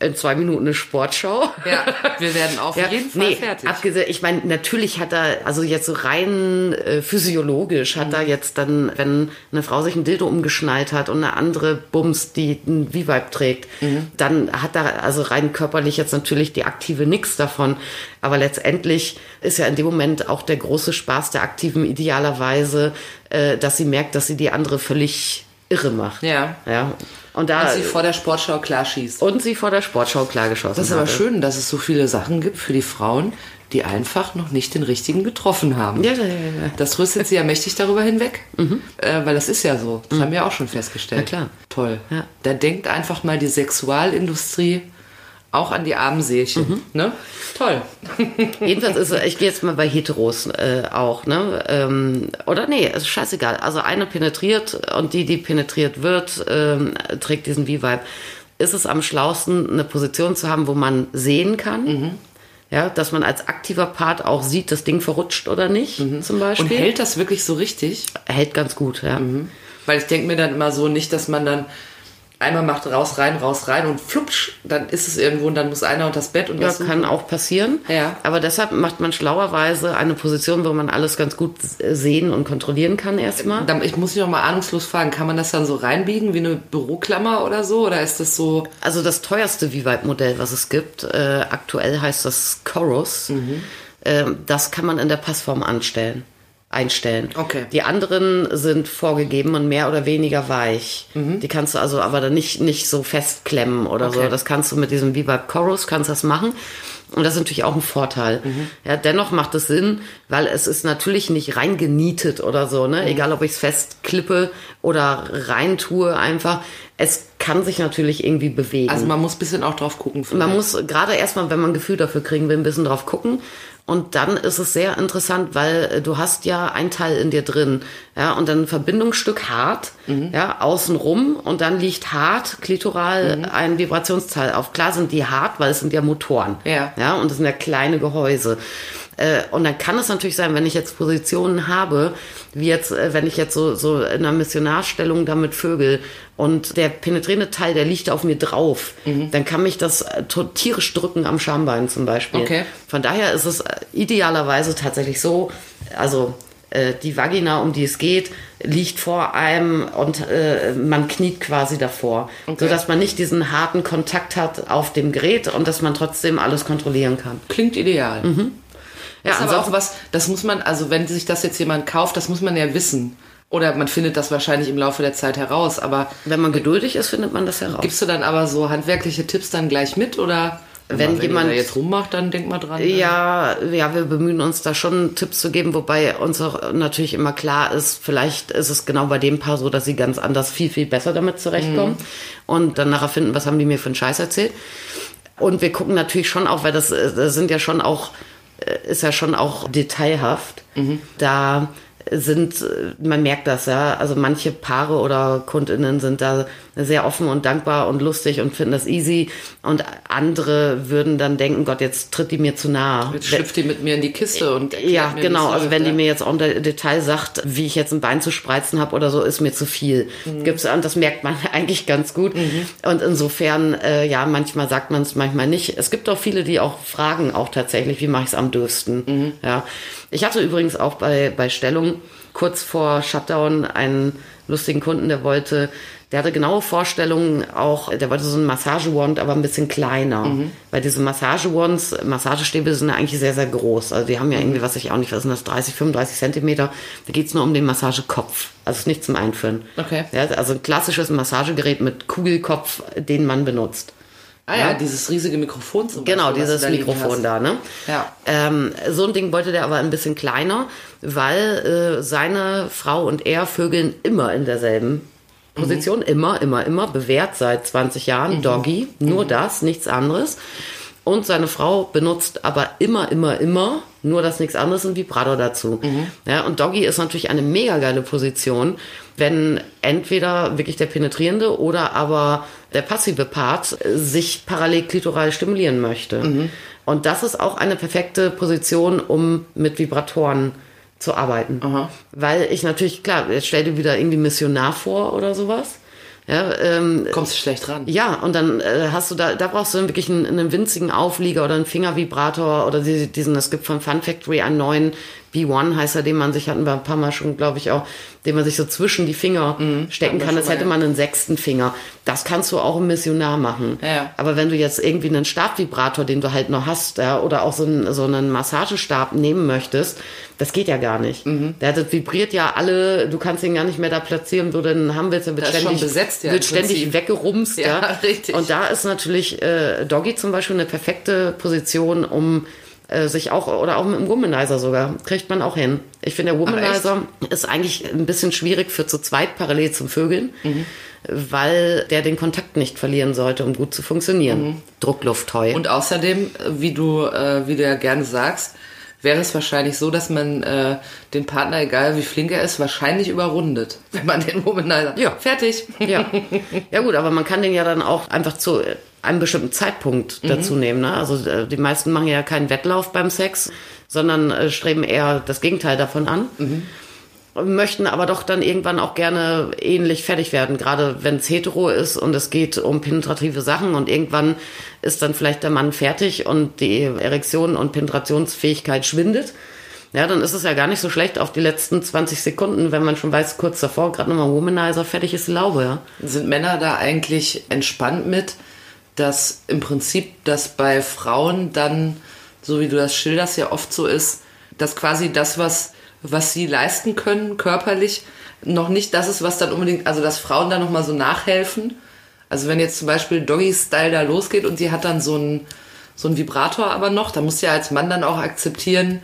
C: in zwei Minuten eine Sportschau.
B: Ja, wir werden auf
C: Ja,
B: jeden Fall
C: nee,
B: fertig.
C: abgesehen, ich meine, natürlich hat er, also jetzt so rein äh, physiologisch hat
B: Mhm.
C: er jetzt dann, wenn eine Frau sich ein Dildo umgeschnallt hat und eine andere Bums, die ein V-Vibe trägt,
B: Mhm.
C: dann hat er also rein körperlich jetzt natürlich die aktive nix davon. Aber letztendlich ist ja in dem Moment auch der große Spaß der Aktiven idealerweise, äh, dass sie merkt, dass sie die andere völlig irre macht.
B: Ja.
C: Ja. Und da,
B: Dass sie vor der Sportschau klar schießt.
C: und sie vor der Sportschau klargeschossen
B: Das ist aber
C: hatte.
B: schön, dass es so viele Sachen gibt für die Frauen, die einfach noch nicht den richtigen getroffen haben.
C: Ja, ja, ja, ja.
B: Das rüstet sie ja mächtig darüber hinweg. Äh, weil das ist ja so. Das haben wir auch schon festgestellt.
C: Mhm. Ja, klar.
B: Toll.
C: Ja.
B: Da denkt einfach mal die Sexualindustrie auch an die armen Seelchen.
C: Mhm.
B: Ne? Toll.
C: Jedenfalls ist es, ich gehe jetzt mal bei Heteros äh, auch, ne? Ähm, oder nee, ist scheißegal. Also eine penetriert und die, die penetriert wird, ähm, trägt diesen V-Vibe. Ist es am schlausten, eine Position zu haben, wo man sehen kann?
B: Mhm.
C: Ja, dass man als aktiver Part auch sieht, das Ding verrutscht oder nicht, zum Beispiel.
B: Mhm. Und hält das wirklich so richtig?
C: hält ganz gut, ja.
B: Weil ich denke mir dann immer so nicht, dass man dann einmal macht raus, rein, raus, rein und flupsch, dann ist es irgendwo und dann muss einer unter das Bett und
C: Ja,
B: das
C: kann auch passieren.
B: Ja.
C: Aber deshalb macht man schlauerweise eine Position, wo man alles ganz gut sehen und kontrollieren kann erstmal.
B: Ich muss mich noch mal ahnungslos fragen, kann man das dann so reinbiegen wie eine Büroklammer oder so? Oder ist das so.
C: Also das teuerste V-Vibe-Modell, was es gibt, äh, aktuell heißt das Chorus.
B: Mhm.
C: Ähm, das kann man in der Passform anstellen, einstellen.
B: Okay.
C: Die anderen sind vorgegeben und mehr oder weniger weich. Die kannst du also aber dann nicht, nicht so festklemmen oder so.
B: Mhm. Okay.
C: Das kannst du mit diesem V-Vibe Chorus, kannst das machen. Und das ist natürlich auch ein Vorteil.
B: Mhm.
C: Ja, dennoch macht es Sinn, weil es ist natürlich nicht reingenietet oder so,
B: Mhm.
C: ne? Egal ob ich es festklippe oder reintue einfach. Es kann sich natürlich irgendwie bewegen.
B: Also man muss ein bisschen auch drauf gucken.
C: Man
B: vielleicht.
C: muss gerade erstmal, wenn man ein Gefühl dafür kriegen will, ein bisschen drauf gucken. Und dann ist es sehr interessant, weil äh, du hast ja ein Teil in dir drin, ja, und dann ein Verbindungsstück hart,
B: Mhm.
C: ja, außenrum und dann liegt hart, klitoral,
B: Mhm.
C: ein Vibrationsteil auf. Klar sind die hart, weil es sind ja Motoren,
B: Ja.
C: ja, und das sind ja kleine Gehäuse. Äh, Und dann kann es natürlich sein, wenn ich jetzt Positionen habe, wie jetzt, äh, wenn ich jetzt so, so in einer Missionarstellung damit vögel und der penetrierende Teil, der liegt auf mir drauf,
B: Mhm.
C: dann kann mich das äh, tierisch drücken am Schambein zum Beispiel.
B: Okay.
C: Von daher ist es äh, idealerweise tatsächlich so, also die Vagina, um die es geht, liegt vor einem und äh, man kniet quasi davor,
B: Okay.
C: sodass man nicht diesen harten Kontakt hat auf dem Gerät und dass man trotzdem alles kontrollieren kann.
B: Klingt ideal.
C: Ja,
B: Das ist aber auch was, das muss man, also wenn sich das jetzt jemand kauft, das muss man ja wissen. Oder man findet das wahrscheinlich im Laufe der Zeit heraus. Aber
C: Wenn man geduldig ist, findet man das heraus.
B: gibst du dann aber so handwerkliche Tipps dann gleich mit? Oder
C: Wenn
B: ihr
C: jemand-
B: da jetzt rummacht, dann denk mal dran. ne?
C: Ja, ja, wir bemühen uns da schon Tipps zu geben, wobei uns auch natürlich immer klar ist, vielleicht ist es genau bei dem Paar so, dass sie ganz anders viel, viel besser damit zurechtkommen und dann nachher finden, was haben die mir für einen Scheiß erzählt. Und wir gucken natürlich schon auch, weil das, äh, das sind ja schon auch, ist ja schon auch detailhaft. Da sind, äh, man merkt das, ja, also manche Paare oder KundInnen sind da sehr offen und dankbar und lustig und finden das easy und andere würden dann denken, Gott, jetzt tritt die mir zu nah.
B: Jetzt schlüpft die mit mir in die Kiste und
C: Ja, genau. Also
B: läuft,
C: wenn die mir jetzt auch im Detail sagt, wie ich jetzt ein Bein zu spreizen habe oder so, ist mir zu viel.
B: Mhm.
C: Gibt's und das merkt man eigentlich ganz gut. Und insofern, äh, ja, manchmal sagt man es, manchmal nicht. Es gibt auch viele, die auch fragen, auch tatsächlich, wie mache ich es am dürfsten.
B: Mhm.
C: Ja, ich hatte übrigens auch bei bei Stellung kurz vor Shutdown einen lustigen Kunden, der wollte Der hatte genaue Vorstellungen auch, der wollte so einen Massagewand, aber ein bisschen kleiner. Weil diese Massagewands, Massagestäbe sind ja eigentlich sehr, sehr groß. Also die haben ja irgendwie, was ich auch nicht, was sind das, 30, 35 Zentimeter. Da geht's nur um den Massagekopf. Also ist nicht zum Einführen.
B: Okay.
C: Ja, also ein klassisches Massagegerät mit Kugelkopf, den man benutzt.
B: Ah ja,
C: Ja.
B: dieses riesige Mikrofon zum
C: Genau,
B: Beispiel, was
C: dieses
B: da
C: Mikrofon da, ne?
B: Ja.
C: Ähm, so ein Ding wollte der aber ein bisschen kleiner, weil äh, seine Frau und er vögeln immer in derselben Position, immer, immer, immer, bewährt seit 20 Jahren, Doggy, nur das, nichts anderes. Und seine Frau benutzt aber immer, immer, immer, nur das nichts anderes, ein Vibrator dazu. Ja, und Doggy ist natürlich eine mega geile Position, wenn entweder wirklich der penetrierende oder aber der passive Part sich parallel klitoral stimulieren möchte. Und das ist auch eine perfekte Position, um mit Vibratoren zu arbeiten. Weil ich natürlich, klar, jetzt stell dir wieder irgendwie Missionar vor oder sowas. Ja, ähm,
B: Kommst du schlecht ran.
C: ja, und dann äh, hast du da, da brauchst du dann wirklich einen, einen winzigen Auflieger oder einen Fingervibrator oder die, diesen, es gibt von Fun Factory einen neuen B1 heißt er, den man sich, hatten wir ein paar Mal schon, glaube ich auch, den man sich so zwischen die Finger stecken
B: hatten wir
C: kann,
B: mal,
C: hätte man einen sechsten Finger. Das kannst du auch im Missionar machen.
B: Ja.
C: Aber wenn du jetzt irgendwie einen Stabvibrator, den du halt noch hast, ja, oder auch so einen, so einen Massagestab nehmen möchtest, das geht ja gar nicht.
B: Mhm.
C: Der das vibriert ja alle, du kannst ihn gar nicht mehr da platzieren, wo du den haben willst, der wird
B: Das
C: ständig,
B: besetzt ja
C: wird ständig weggerumst.
B: Ja,
C: Ja,
B: richtig.
C: Und da ist natürlich äh, Doggy zum Beispiel eine perfekte Position, um äh, sich auch, oder auch mit dem Womanizer sogar, kriegt man auch hin. Ich finde, der Womanizer ist eigentlich ein bisschen schwierig für zu zweit parallel zum Vögeln,
B: Mhm.
C: weil der den Kontakt nicht verlieren sollte, um gut zu funktionieren. Druckluftheu.
B: Mhm. Und außerdem, wie du, äh, wie du ja gerne sagst, wäre es wahrscheinlich so, dass man äh, den Partner, egal wie flink er ist, wahrscheinlich überrundet, wenn man den Womanizer.
C: Ja.
B: Fertig.
C: Ja. ja gut, aber man kann den ja dann auch einfach zu einem bestimmten Zeitpunkt dazu nehmen. Ne? Also äh, die meisten machen ja keinen Wettlauf beim Sex, sondern äh, streben eher das Gegenteil davon an. Möchten aber doch dann irgendwann auch gerne ähnlich fertig werden, gerade wenn es hetero ist und es geht um penetrative Sachen und irgendwann ist dann vielleicht der Mann fertig und die Erektion und Penetrationsfähigkeit schwindet. Ja, dann ist es ja gar nicht so schlecht auf die letzten 20 Sekunden, wenn man schon weiß, kurz davor, gerade nochmal Womanizer, fertig ist Laube, ja.
B: Sind Männer da eigentlich entspannt mit, dass im Prinzip das bei Frauen dann, so wie du das schilderst, ja oft so ist, dass quasi das, was, was sie leisten können, körperlich, noch nicht das ist, was dann unbedingt, also dass Frauen da nochmal so nachhelfen. Also wenn jetzt zum Beispiel Doggy-Style da losgeht und sie hat dann so einen, so einen Vibrator aber noch, da musst du ja als Mann dann auch akzeptieren,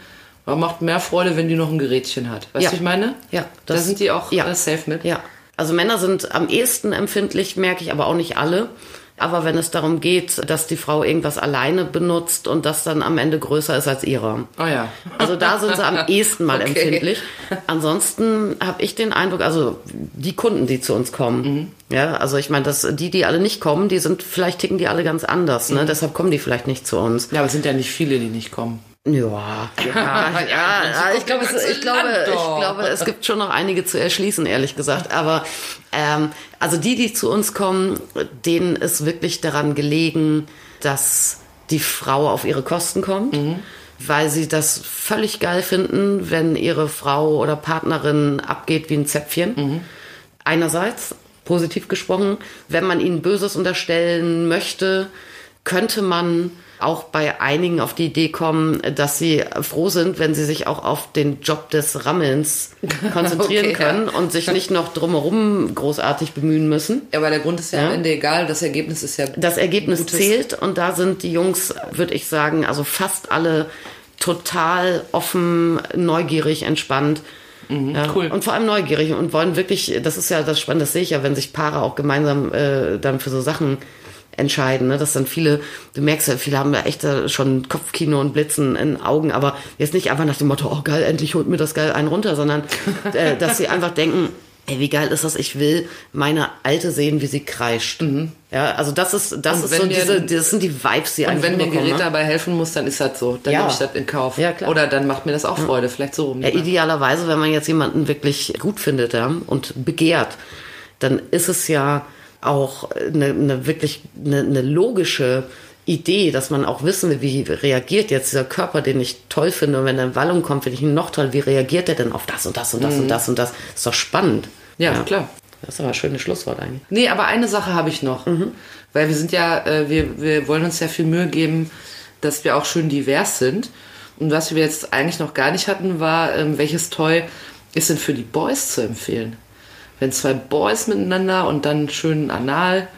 B: man macht mehr Freude, wenn die noch ein Gerätchen hat. Weißt
C: Ja.
B: du, wie ich meine?
C: Ja,
B: da
C: das-
B: sind die auch
C: ja.
B: äh, safe mit.
C: Ja, also Männer sind am ehesten empfindlich, merke ich, aber auch nicht alle. Aber wenn es darum geht, dass die Frau irgendwas alleine benutzt und das dann am Ende größer ist als ihrer.
B: Oh ja.
C: Also da sind sie am ehesten mal
B: Okay.
C: empfindlich. Ansonsten habe ich den Eindruck, also die Kunden, die zu uns kommen, ja, also ich meine, dass die, die alle nicht kommen, die sind vielleicht ticken die alle ganz anders, ne? Deshalb kommen die vielleicht nicht zu uns.
B: Ja, aber es sind ja nicht viele, die nicht kommen.
C: Ja, ja, ja, ich, glaube, es, ich, glaube, ich glaube, es gibt schon noch einige zu erschließen, ehrlich gesagt. Aber ähm, also die, die zu uns kommen, denen ist wirklich daran gelegen, dass die Frau auf ihre Kosten kommt, weil sie das völlig geil finden, wenn ihre Frau oder Partnerin abgeht wie ein Zäpfchen. Einerseits, positiv gesprochen, wenn man ihnen Böses unterstellen möchte, könnte man auch bei einigen auf die Idee kommen, dass sie froh sind, wenn sie sich auch auf den Job des Rammelns konzentrieren
B: Okay, ja.
C: können und sich nicht noch drumherum großartig bemühen müssen.
B: Ja, aber der Grund ist ja,
C: Ja.
B: am Ende egal, das Ergebnis ist ja.
C: Das Ergebnis
B: Gutes.
C: zählt und da sind die Jungs, würde ich sagen, also fast alle total offen, neugierig, entspannt. ja,
B: Mhm, cool.
C: Und vor allem neugierig und wollen wirklich, das ist ja das Spannende, das sehe ich ja, wenn sich Paare auch gemeinsam äh, dann für so Sachen entscheiden, ne? dass dann viele, du merkst ja, viele haben da echt schon Kopfkino und Blitzen in Augen, aber jetzt nicht einfach nach dem Motto, oh geil, endlich holt mir das geil einen runter, sondern äh, dass sie einfach denken, ey, wie geil ist das, ich will meine Alte sehen, wie sie kreischt. Ja, also das ist, das
B: Und
C: ist so diese, das sind die Vibes, die
B: Und wenn mir ein Gerät
C: ne?
B: dabei helfen muss, dann ist das so. Dann
C: Ja.
B: nehme ich das in Kauf.
C: Ja, klar.
B: Oder dann macht mir das auch Freude, vielleicht so rum.
C: Ja, idealerweise, wenn man jetzt jemanden wirklich gut findet ja, und begehrt, dann ist es ja auch eine, eine wirklich eine, eine logische Idee, dass man auch wissen will, wie reagiert jetzt dieser Körper, den ich toll finde. Und wenn eine Wallung kommt, finde ich ihn noch toll. Wie reagiert er denn auf das und das und das und das und das? Ist doch spannend.
B: ja, klar.
C: Das ist aber ein schönes Schlusswort eigentlich.
B: Nee, aber eine Sache habe ich noch. Weil wir sind ja, äh, wir, wir wollen uns ja viel Mühe geben, dass wir auch schön divers sind. Und was wir jetzt eigentlich noch gar nicht hatten, war, ähm, welches Toy ist denn für die Boys zu empfehlen? Wenn zwei Boys miteinander und dann schön anal,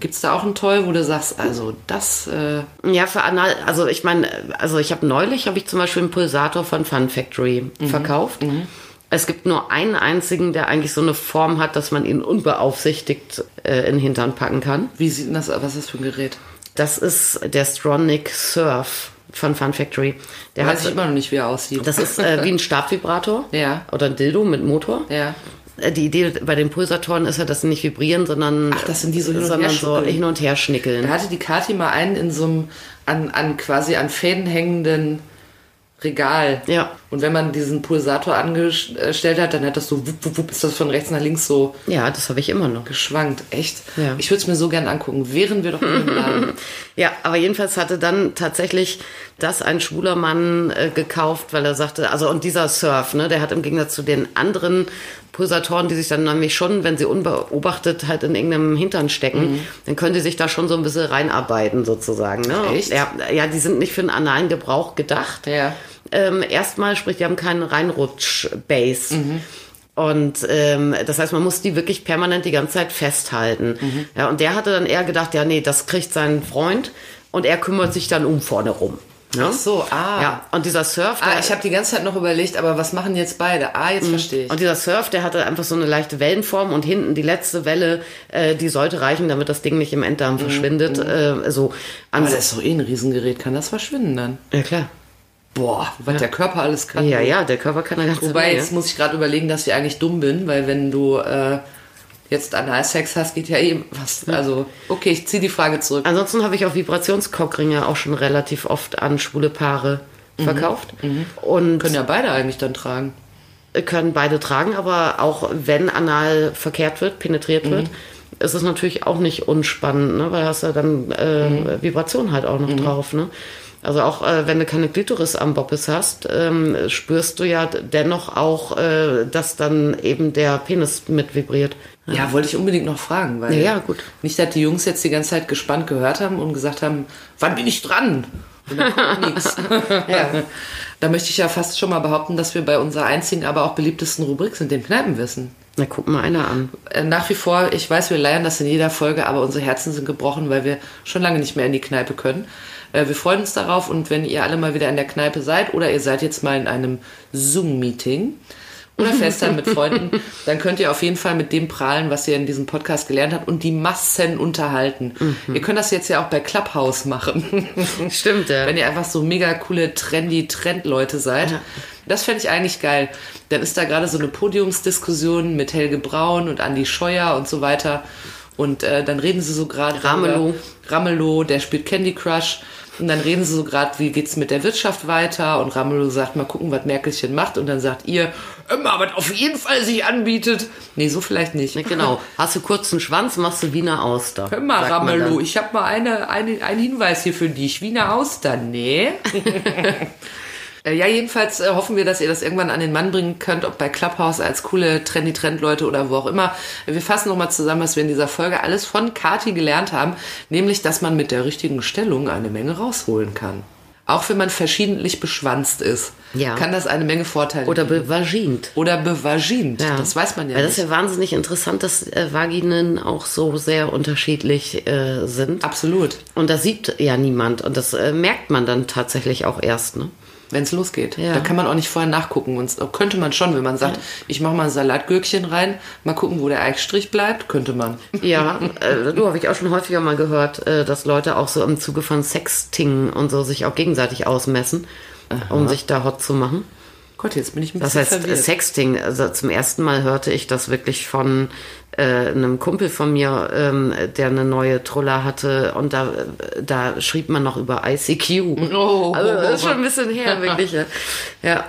B: gibt es da auch ein Toy, wo du sagst, also das, äh,
C: Ja, für Anal, also ich meine, also ich habe neulich, habe ich zum Beispiel einen Pulsator von Fun Factory verkauft. Es gibt nur einen einzigen, der eigentlich so eine Form hat, dass man ihn unbeaufsichtigt äh, in den Hintern packen kann.
B: wie sieht denn das, was ist das für ein Gerät?
C: Das ist der Stronic Surf von Fun Factory. Der
B: Weiß ich
C: hat,
B: immer noch nicht, wie er aussieht.
C: das ist äh, wie ein Stabvibrator
B: Ja.
C: oder ein Dildo mit Motor.
B: ja.
C: Äh, Die Idee bei den Pulsatoren ist ja, dass sie nicht vibrieren, sondern,
B: Ach, das sind die so hin und
C: sondern
B: her
C: so hin und her
B: Da
C: schnickeln.
B: hatte die Kathi mal einen in so einem an, an quasi an Fäden hängenden Regal.
C: Ja.
B: Und wenn man diesen Pulsator angestellt hat, dann hat das so wupp, wupp, wupp, ist das von rechts nach links so
C: Ja, das habe ich immer noch.
B: geschwankt. Echt?
C: Ja.
B: Ich würde es mir so gern angucken. Wären wir doch dem Laden.
C: Ja, aber jedenfalls hatte dann tatsächlich das ein schwuler Mann äh, gekauft, weil er sagte, also und dieser Surf, ne, der hat im Gegensatz zu den anderen Pulsatoren, die sich dann nämlich schon, wenn sie unbeobachtet halt in irgendeinem Hintern stecken, dann können die sich da schon so ein bisschen reinarbeiten sozusagen. Ne?
B: Mhm. Echt?
C: Ja, ja, die sind nicht für den analen Gebrauch gedacht.
B: Ja.
C: Ähm, erstmal, sprich, die haben keinen Reinrutsch-Base.
B: Mhm.
C: Und ähm, das heißt, man muss die wirklich permanent die ganze Zeit festhalten.
B: Mhm.
C: Ja, und der hatte dann eher gedacht, ja, nee, das kriegt sein Freund und er kümmert sich dann um vorne rum. Ja?
B: Ach so, ah.
C: Ja, und dieser Surf,
B: Ah,
C: der,
B: ich habe die ganze Zeit noch überlegt, aber was machen jetzt beide? Ah, jetzt verstehe ich.
C: und dieser Surf, der hatte einfach so eine leichte Wellenform und hinten die letzte Welle, äh, die sollte reichen, damit das Ding nicht im Enddarm verschwindet. Äh, so.
B: Aber das ist doch eh ein Riesengerät. Kann das verschwinden dann?
C: ja, klar.
B: Boah, was der Körper alles kann.
C: Ja, ja, der Körper kann eine ganze
B: Wobei, jetzt muss ich gerade überlegen, dass ich eigentlich dumm bin, weil wenn du äh, jetzt Analsex hast, geht ja eh was. Also, okay, ich ziehe die Frage zurück.
C: Ansonsten habe ich auch Vibrationskockringe auch schon relativ oft an schwule Paare verkauft. Und
B: Können ja beide eigentlich dann tragen.
C: können beide tragen, aber auch wenn anal verkehrt wird, penetriert wird, ist es natürlich auch nicht unspannend, ne? weil hast du dann äh, Vibration halt auch noch drauf. Ne? Also auch äh, wenn du keine Klitoris am Boppes hast, ähm, spürst du ja dennoch auch, äh, dass dann eben der Penis mit vibriert.
B: Ja, wollte ich unbedingt noch fragen, weil
C: Ja, ja, gut.
B: nicht, dass die Jungs jetzt die ganze Zeit gespannt gehört haben und gesagt haben, wann bin ich dran? Und dann kommt nichts.
C: Ja.
B: Da möchte ich ja fast schon mal behaupten, dass wir bei unserer einzigen, aber auch beliebtesten Rubrik sind, dem Kneipenwissen.
C: Na, guck mal einer an.
B: Äh, Nach wie vor, ich weiß, wir leiern das in jeder Folge, aber unsere Herzen sind gebrochen, weil wir schon lange nicht mehr in die Kneipe können. Äh, Wir freuen uns darauf und wenn ihr alle mal wieder in der Kneipe seid oder ihr seid jetzt mal in einem Zoom-Meeting oder FaceTime mit Freunden, dann könnt ihr auf jeden Fall mit dem prahlen, was ihr in diesem Podcast gelernt habt und die Massen unterhalten. Ihr könnt das jetzt ja auch bei Clubhouse machen.
C: Stimmt, ja.
B: Wenn ihr einfach so mega coole, trendy Trendleute seid. Das fände ich eigentlich geil. Dann ist da gerade so eine Podiumsdiskussion mit Helge Braun und Andy Scheuer und so weiter. Und äh, dann reden sie so gerade.
C: Ramelow.
B: Ramelow, der spielt Candy Crush. Und dann reden sie so gerade, wie geht's mit der Wirtschaft weiter? Und Ramelow sagt, mal gucken, was Merkelchen macht. Und dann sagt ihr, immer, was auf jeden Fall sich anbietet. Nee, so vielleicht nicht.
C: Ja, Genau. Hast du kurzen Schwanz, machst du Wiener Auster.
B: Hör mal, Ramelow, ich habe mal eine, eine, einen Hinweis hier für dich. Wiener Auster, nee. Äh, Ja, jedenfalls äh, hoffen wir, dass ihr das irgendwann an den Mann bringen könnt, ob bei Clubhouse als coole Trendy-Trend-Leute oder wo auch immer. Wir fassen nochmal zusammen, was wir in dieser Folge alles von Kati gelernt haben, nämlich, dass man mit der richtigen Stellung eine Menge rausholen kann. Auch wenn man verschiedentlich beschwanzt ist,
C: Ja.
B: kann das eine Menge Vorteile
C: Oder
B: geben.
C: bevagint.
B: Oder bevagint.
C: Ja.
B: Das weiß man ja
C: Weil
B: nicht.
C: das ist ja wahnsinnig interessant, dass äh, Vaginen auch so sehr unterschiedlich äh, sind.
B: Absolut.
C: Und das sieht ja niemand. Und das äh, merkt man dann tatsächlich auch erst. Ne?
B: Wenn es losgeht.
C: Ja.
B: Da kann man auch nicht vorher nachgucken. Und könnte man schon, wenn man sagt, ich mache mal ein Salatgürkchen rein, mal gucken, wo der Eichstrich bleibt, könnte man.
C: Ja, äh, du habe ich auch schon häufiger mal gehört, äh, dass Leute auch so im Zuge von Sexting und so sich auch gegenseitig ausmessen, um sich da hot zu machen.
B: Gott, jetzt bin ich ein
C: Das
B: bisschen
C: heißt, äh,
B: verwirrt.
C: Sexting, also zum ersten Mal hörte ich das wirklich von äh, einem Kumpel von mir, ähm, der eine neue Trulla hatte und da, äh, da schrieb man noch über ICQ.
B: Oh.
C: also das ist schon ein bisschen her, wirklich. ja. ja.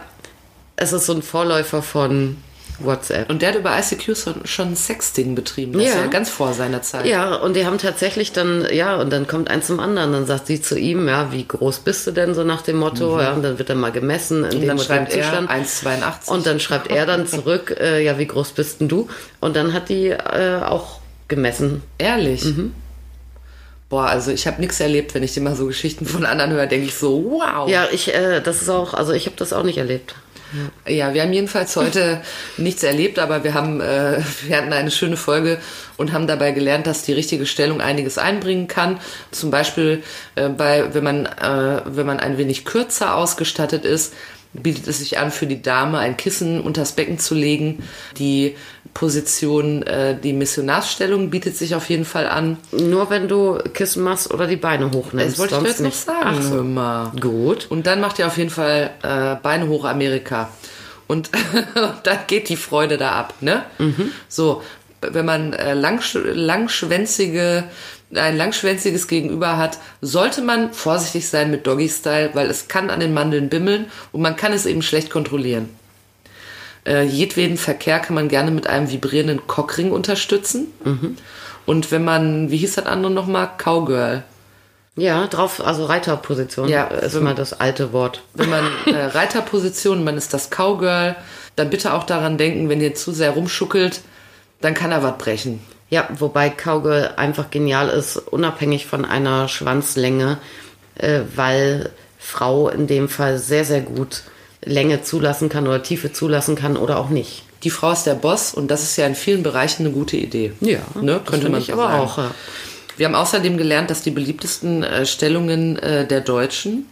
C: Es ist so ein Vorläufer von WhatsApp.
B: Und der hat über ICQ schon, schon Sexting betrieben. Das
C: Ja.
B: ist ja ganz vor seiner Zeit.
C: Ja, und die haben tatsächlich dann, ja, und dann kommt eins zum anderen. Dann sagt sie zu ihm, ja, wie groß bist du denn so nach dem Motto? Ja, und dann wird er mal gemessen in
B: Mhm. Und
C: dem
B: dann schreibt er
C: Zustand.
B: 1,82.
C: Und dann schreibt er dann zurück, äh, ja, wie groß bist denn du? Und dann hat die äh, auch gemessen.
B: Ehrlich?
C: Mhm.
B: Boah, also ich habe nichts erlebt, wenn ich dir mal so Geschichten von anderen höre, denke ich so, wow.
C: Ja, ich, äh, das ist auch, also ich habe das auch nicht erlebt.
B: Ja, wir haben jedenfalls heute nichts erlebt, aber wir haben, äh, wir hatten eine schöne Folge und haben dabei gelernt, dass die richtige Stellung einiges einbringen kann. Zum Beispiel äh, bei, wenn man, äh, wenn man ein wenig kürzer ausgestattet ist, bietet es sich an, für die Dame ein Kissen unters Becken zu legen. Die Position, äh, die Missionarsstellung bietet sich auf jeden Fall an.
C: Nur wenn du Kissen machst oder die Beine hochnimmst.
B: Das wollte ich jetzt
C: nicht.
B: sagen.
C: Ach so.
B: Mal.
C: Gut.
B: Und dann macht ihr auf jeden Fall äh, Beine hoch Amerika. Und dann geht die Freude da ab, ne? So, wenn man äh, langsch langschwänzige, ein langschwänziges Gegenüber hat, sollte man vorsichtig sein mit Doggy-Style, weil es kann an den Mandeln bimmeln und man kann es eben schlecht kontrollieren. Äh, jedweden Verkehr kann man gerne mit einem vibrierenden Cockring unterstützen. Und wenn man, wie hieß das andere nochmal? Cowgirl.
C: Ja, drauf, also Reiterposition
B: Ja,
C: ist mal das alte Wort.
B: Wenn man äh, Reiterposition, man ist das Cowgirl, dann bitte auch daran denken, wenn ihr zu sehr rumschuckelt, dann kann er was brechen.
C: Ja, wobei Cowgirl einfach genial ist, unabhängig von einer Schwanzlänge, äh, weil Frau in dem Fall sehr, sehr gut Länge zulassen kann oder Tiefe zulassen kann oder auch nicht.
B: Die Frau ist der Boss und das ist ja in vielen Bereichen eine gute Idee.
C: Ja,
B: ne? könnte man
C: ich aber
B: sagen.
C: auch. Ja.
B: Wir haben außerdem gelernt, dass die beliebtesten äh, Stellungen äh, der Deutschen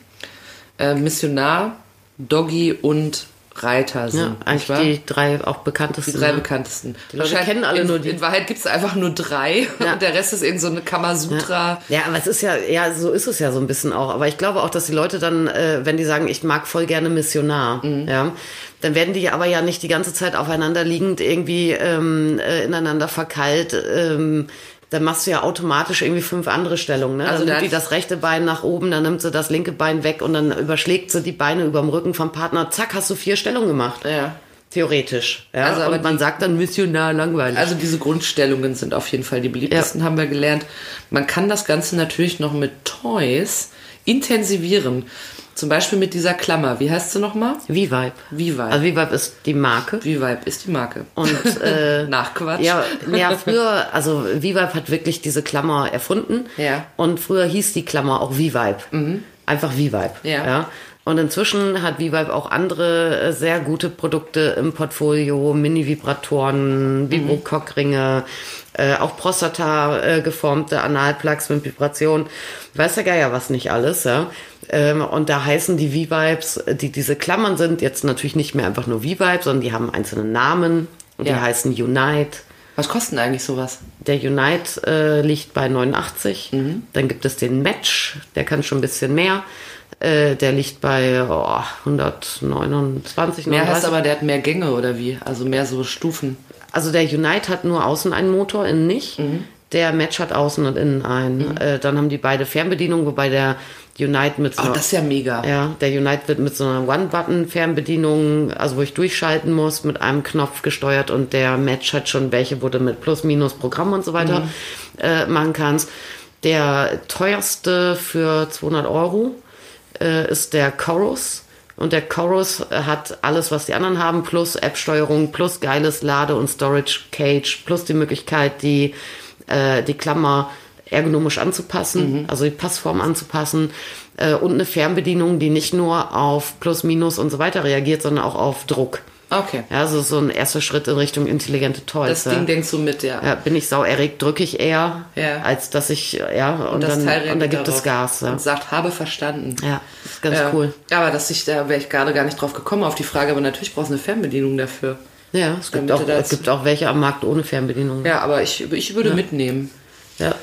B: äh, Missionar, Doggy und Reiter sind.
C: Ja, eigentlich
B: wahr?
C: die drei auch bekanntesten.
B: Die drei
C: ne?
B: bekanntesten.
C: Die Leute kennen alle
B: in,
C: nur die.
B: In Wahrheit gibt es einfach nur drei
C: Ja.
B: und der Rest ist irgend so eine Kamasutra.
C: Ja, aber es ist ja, ja, so ist es ja so ein bisschen auch. Aber ich glaube auch, dass die Leute dann, äh, wenn die sagen, ich mag voll gerne Missionar,
B: Mhm.
C: ja, dann werden die aber ja nicht die ganze Zeit aufeinander liegend irgendwie ähm, äh, ineinander verkeilt. Ähm, dann machst du ja automatisch irgendwie fünf andere Stellungen. Ne?
B: Also
C: Also dann nimmt die das rechte Bein nach oben, dann nimmt sie das linke Bein weg und dann überschlägt sie die Beine über dem Rücken vom Partner. Zack, hast du vier Stellungen gemacht.
B: Ja.
C: Theoretisch. Ja?
B: Also, aber
C: und man
B: die-
C: sagt dann Missionar langweilig.
B: Also diese Grundstellungen sind auf jeden Fall die beliebtesten, haben wir gelernt. Man kann das Ganze natürlich noch mit Toys intensivieren. Zum Beispiel mit dieser Klammer. Wie heißt sie nochmal?
C: V-Vibe.
B: V-Vibe.
C: Also V-Vibe ist die Marke.
B: V-Vibe ist die Marke.
C: Und äh,
B: Nachquatsch.
C: Ja, ja, früher, also V-Vibe hat wirklich diese Klammer erfunden.
B: Ja.
C: Und früher hieß die Klammer auch V-Vibe. Einfach V-Vibe.
B: Ja.
C: Und inzwischen hat V-Vibe auch andere äh, sehr gute Produkte im Portfolio, Mini-Vibratoren, Vibro-Cockringe, äh, auch Prostata äh, geformte Analplugs mit Vibration. Weiß der Geier was nicht alles, ja. Ähm, und da heißen die V-Vibes, die diese Klammern sind, jetzt natürlich nicht mehr einfach nur V-Vibe, sondern die haben einzelne Namen und
B: Ja.
C: die heißen Unite.
B: Was kostet denn eigentlich sowas?
C: Der Unite äh, liegt bei 89. Dann gibt es den Match, der kann schon ein bisschen mehr. Äh, der liegt bei oh, 129.
B: Mehr heißt
C: 39.
B: aber, der hat mehr Gänge oder wie? Also mehr so Stufen.
C: Also der Unite hat nur außen einen Motor, innen nicht. Der Match hat außen und innen einen. Äh, dann haben die beide Fernbedienungen, wobei der Unite mit so
B: Oh, das ist ja mega.
C: ja, der Unite wird mit so einer One-Button-Fernbedienung, also wo ich durchschalten muss, mit einem Knopf gesteuert und der Match hat schon welche, wo du mit Plus, Minus, Programm und so weiter äh, machen kannst. Der teuerste für 200 Euro äh, ist der Chorus. Und der Chorus hat alles, was die anderen haben, plus App-Steuerung, plus geiles Lade- und Storage-Cage, plus die Möglichkeit, die, äh, die Klammer ergonomisch anzupassen, also die Passform anzupassen äh, und eine Fernbedienung, die nicht nur auf Plus, Minus und so weiter reagiert, sondern auch auf Druck.
B: Okay.
C: Ja, also so ein erster Schritt in Richtung intelligente Toys.
B: Das
C: ja.
B: Ding denkst du mit, ja.
C: Ja, bin ich sau erregt, drücke ich eher,
B: Ja.
C: als dass ich, ja, und,
B: das
C: dann, und da
B: reagiert
C: gibt es Gas. Ja,
B: Und sagt, habe verstanden.
C: ja ist ganz
B: Ja.
C: cool.
B: Aber dass ich, da wäre ich gerade gar nicht drauf gekommen auf die Frage, aber natürlich brauchst du eine Fernbedienung dafür.
C: Ja, es gibt, auch, es gibt auch welche am Markt ohne Fernbedienung.
B: Ja, aber ich, ich würde mitnehmen.
C: Ja.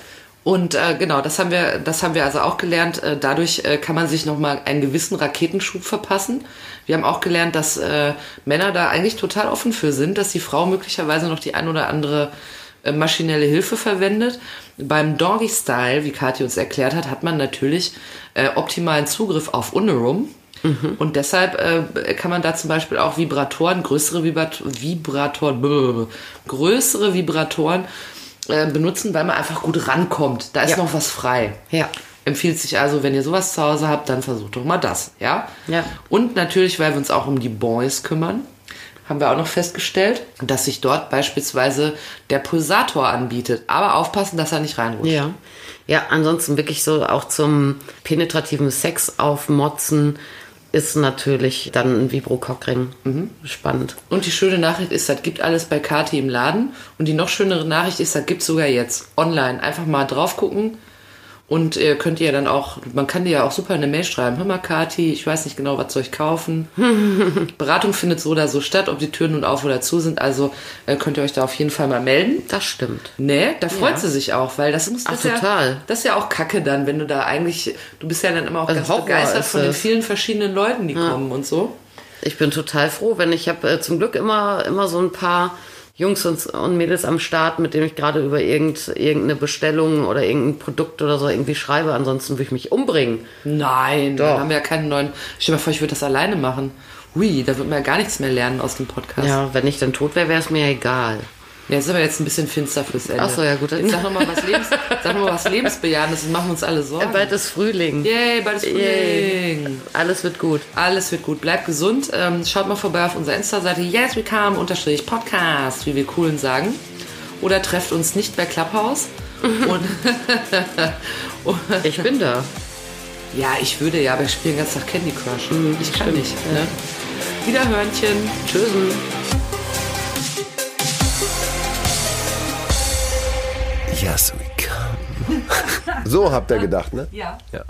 B: Und äh, genau, das haben wir, das haben wir also auch gelernt. Äh, dadurch äh, kann man sich nochmal einen gewissen Raketenschub verpassen. Wir haben auch gelernt, dass äh, Männer da eigentlich total offen für sind, dass die Frau möglicherweise noch die ein oder andere äh, maschinelle Hilfe verwendet. Beim Doggy Style, wie Kathi uns erklärt hat, hat man natürlich äh, optimalen Zugriff auf Unerum. Und deshalb äh, kann man da zum Beispiel auch Vibratoren, größere Vibrat Vibratoren, blablabla, größere Vibratoren äh, benutzen, weil man einfach gut rankommt. Da ist
C: Ja.
B: noch was frei.
C: Ja.
B: Empfiehlt sich also, wenn ihr sowas zu Hause habt, dann versucht doch mal das, ja?
C: Ja.
B: Und natürlich, weil wir uns auch um die Boys kümmern, haben wir auch noch festgestellt, dass sich dort beispielsweise der Pulsator anbietet. Aber aufpassen, dass er nicht reinrutscht.
C: Ja. Ja, ansonsten wirklich so auch zum penetrativen Sex aufmotzen ist natürlich dann ein Vibro-Cockring. Spannend.
B: Und die schöne Nachricht ist, das gibt alles bei Kati im Laden. Und die noch schönere Nachricht ist, das gibt sogar jetzt online. Einfach mal drauf gucken. Und ihr könnt ihr dann auch, man kann dir ja auch super eine Mail schreiben. Hör mal, Kati, ich weiß nicht genau, was soll ich kaufen. Beratung findet so oder so statt, ob die Türen nun auf oder zu sind. Also äh, könnt ihr euch da auf jeden Fall mal melden.
C: Das stimmt.
B: Nee, da freut
C: Ja.
B: sie sich auch, weil das muss
C: Ach,
B: das Ja,
C: total.
B: das ist ja auch Kacke dann, wenn du da eigentlich, du bist ja dann immer auch
C: Also
B: ganz
C: Horror
B: begeistert
C: ist
B: von den vielen verschiedenen Leuten, die kommen und so.
C: Ich bin total froh, wenn ich habe äh, zum Glück immer, immer so ein paar Jungs und, Mädels am Start, mit denen ich gerade über irgend, irgendeine Bestellung oder irgendein Produkt oder so irgendwie schreibe. Ansonsten würde ich mich umbringen.
B: Nein,
C: Doch.
B: dann haben wir ja keinen neuen. Stell dir mal vor, ich würde das alleine machen. Hui, da wird man ja gar nichts mehr lernen aus dem Podcast.
C: Ja, wenn ich dann tot wäre, wäre es mir egal.
B: Ja, ist aber jetzt ein bisschen finster fürs Ende.
C: Ach so, ja, gut.
B: Jetzt sag noch mal was, Lebens, sag noch mal was Lebensbejahendes und machen uns alle Sorgen.
C: Bald ist Frühling.
B: Yay, bald ist
C: Yay.
B: Frühling.
C: Alles wird gut.
B: Alles wird gut. Bleibt gesund. Ähm, schaut mal vorbei auf unserer Insta-Seite Yes We Come unterstrich Podcast, wie wir coolen sagen. Oder trefft uns nicht bei Clubhouse.
C: Ich bin da.
B: ja, ich würde ja, aber ich spiele den ganzen Tag Candy Crush. ich kann
C: stimmt,
B: nicht. Ne? Wiederhörnchen.
C: Tschüssen.
A: Yes, we come. So habt ihr gedacht, ne?
B: Ja.
A: Ja.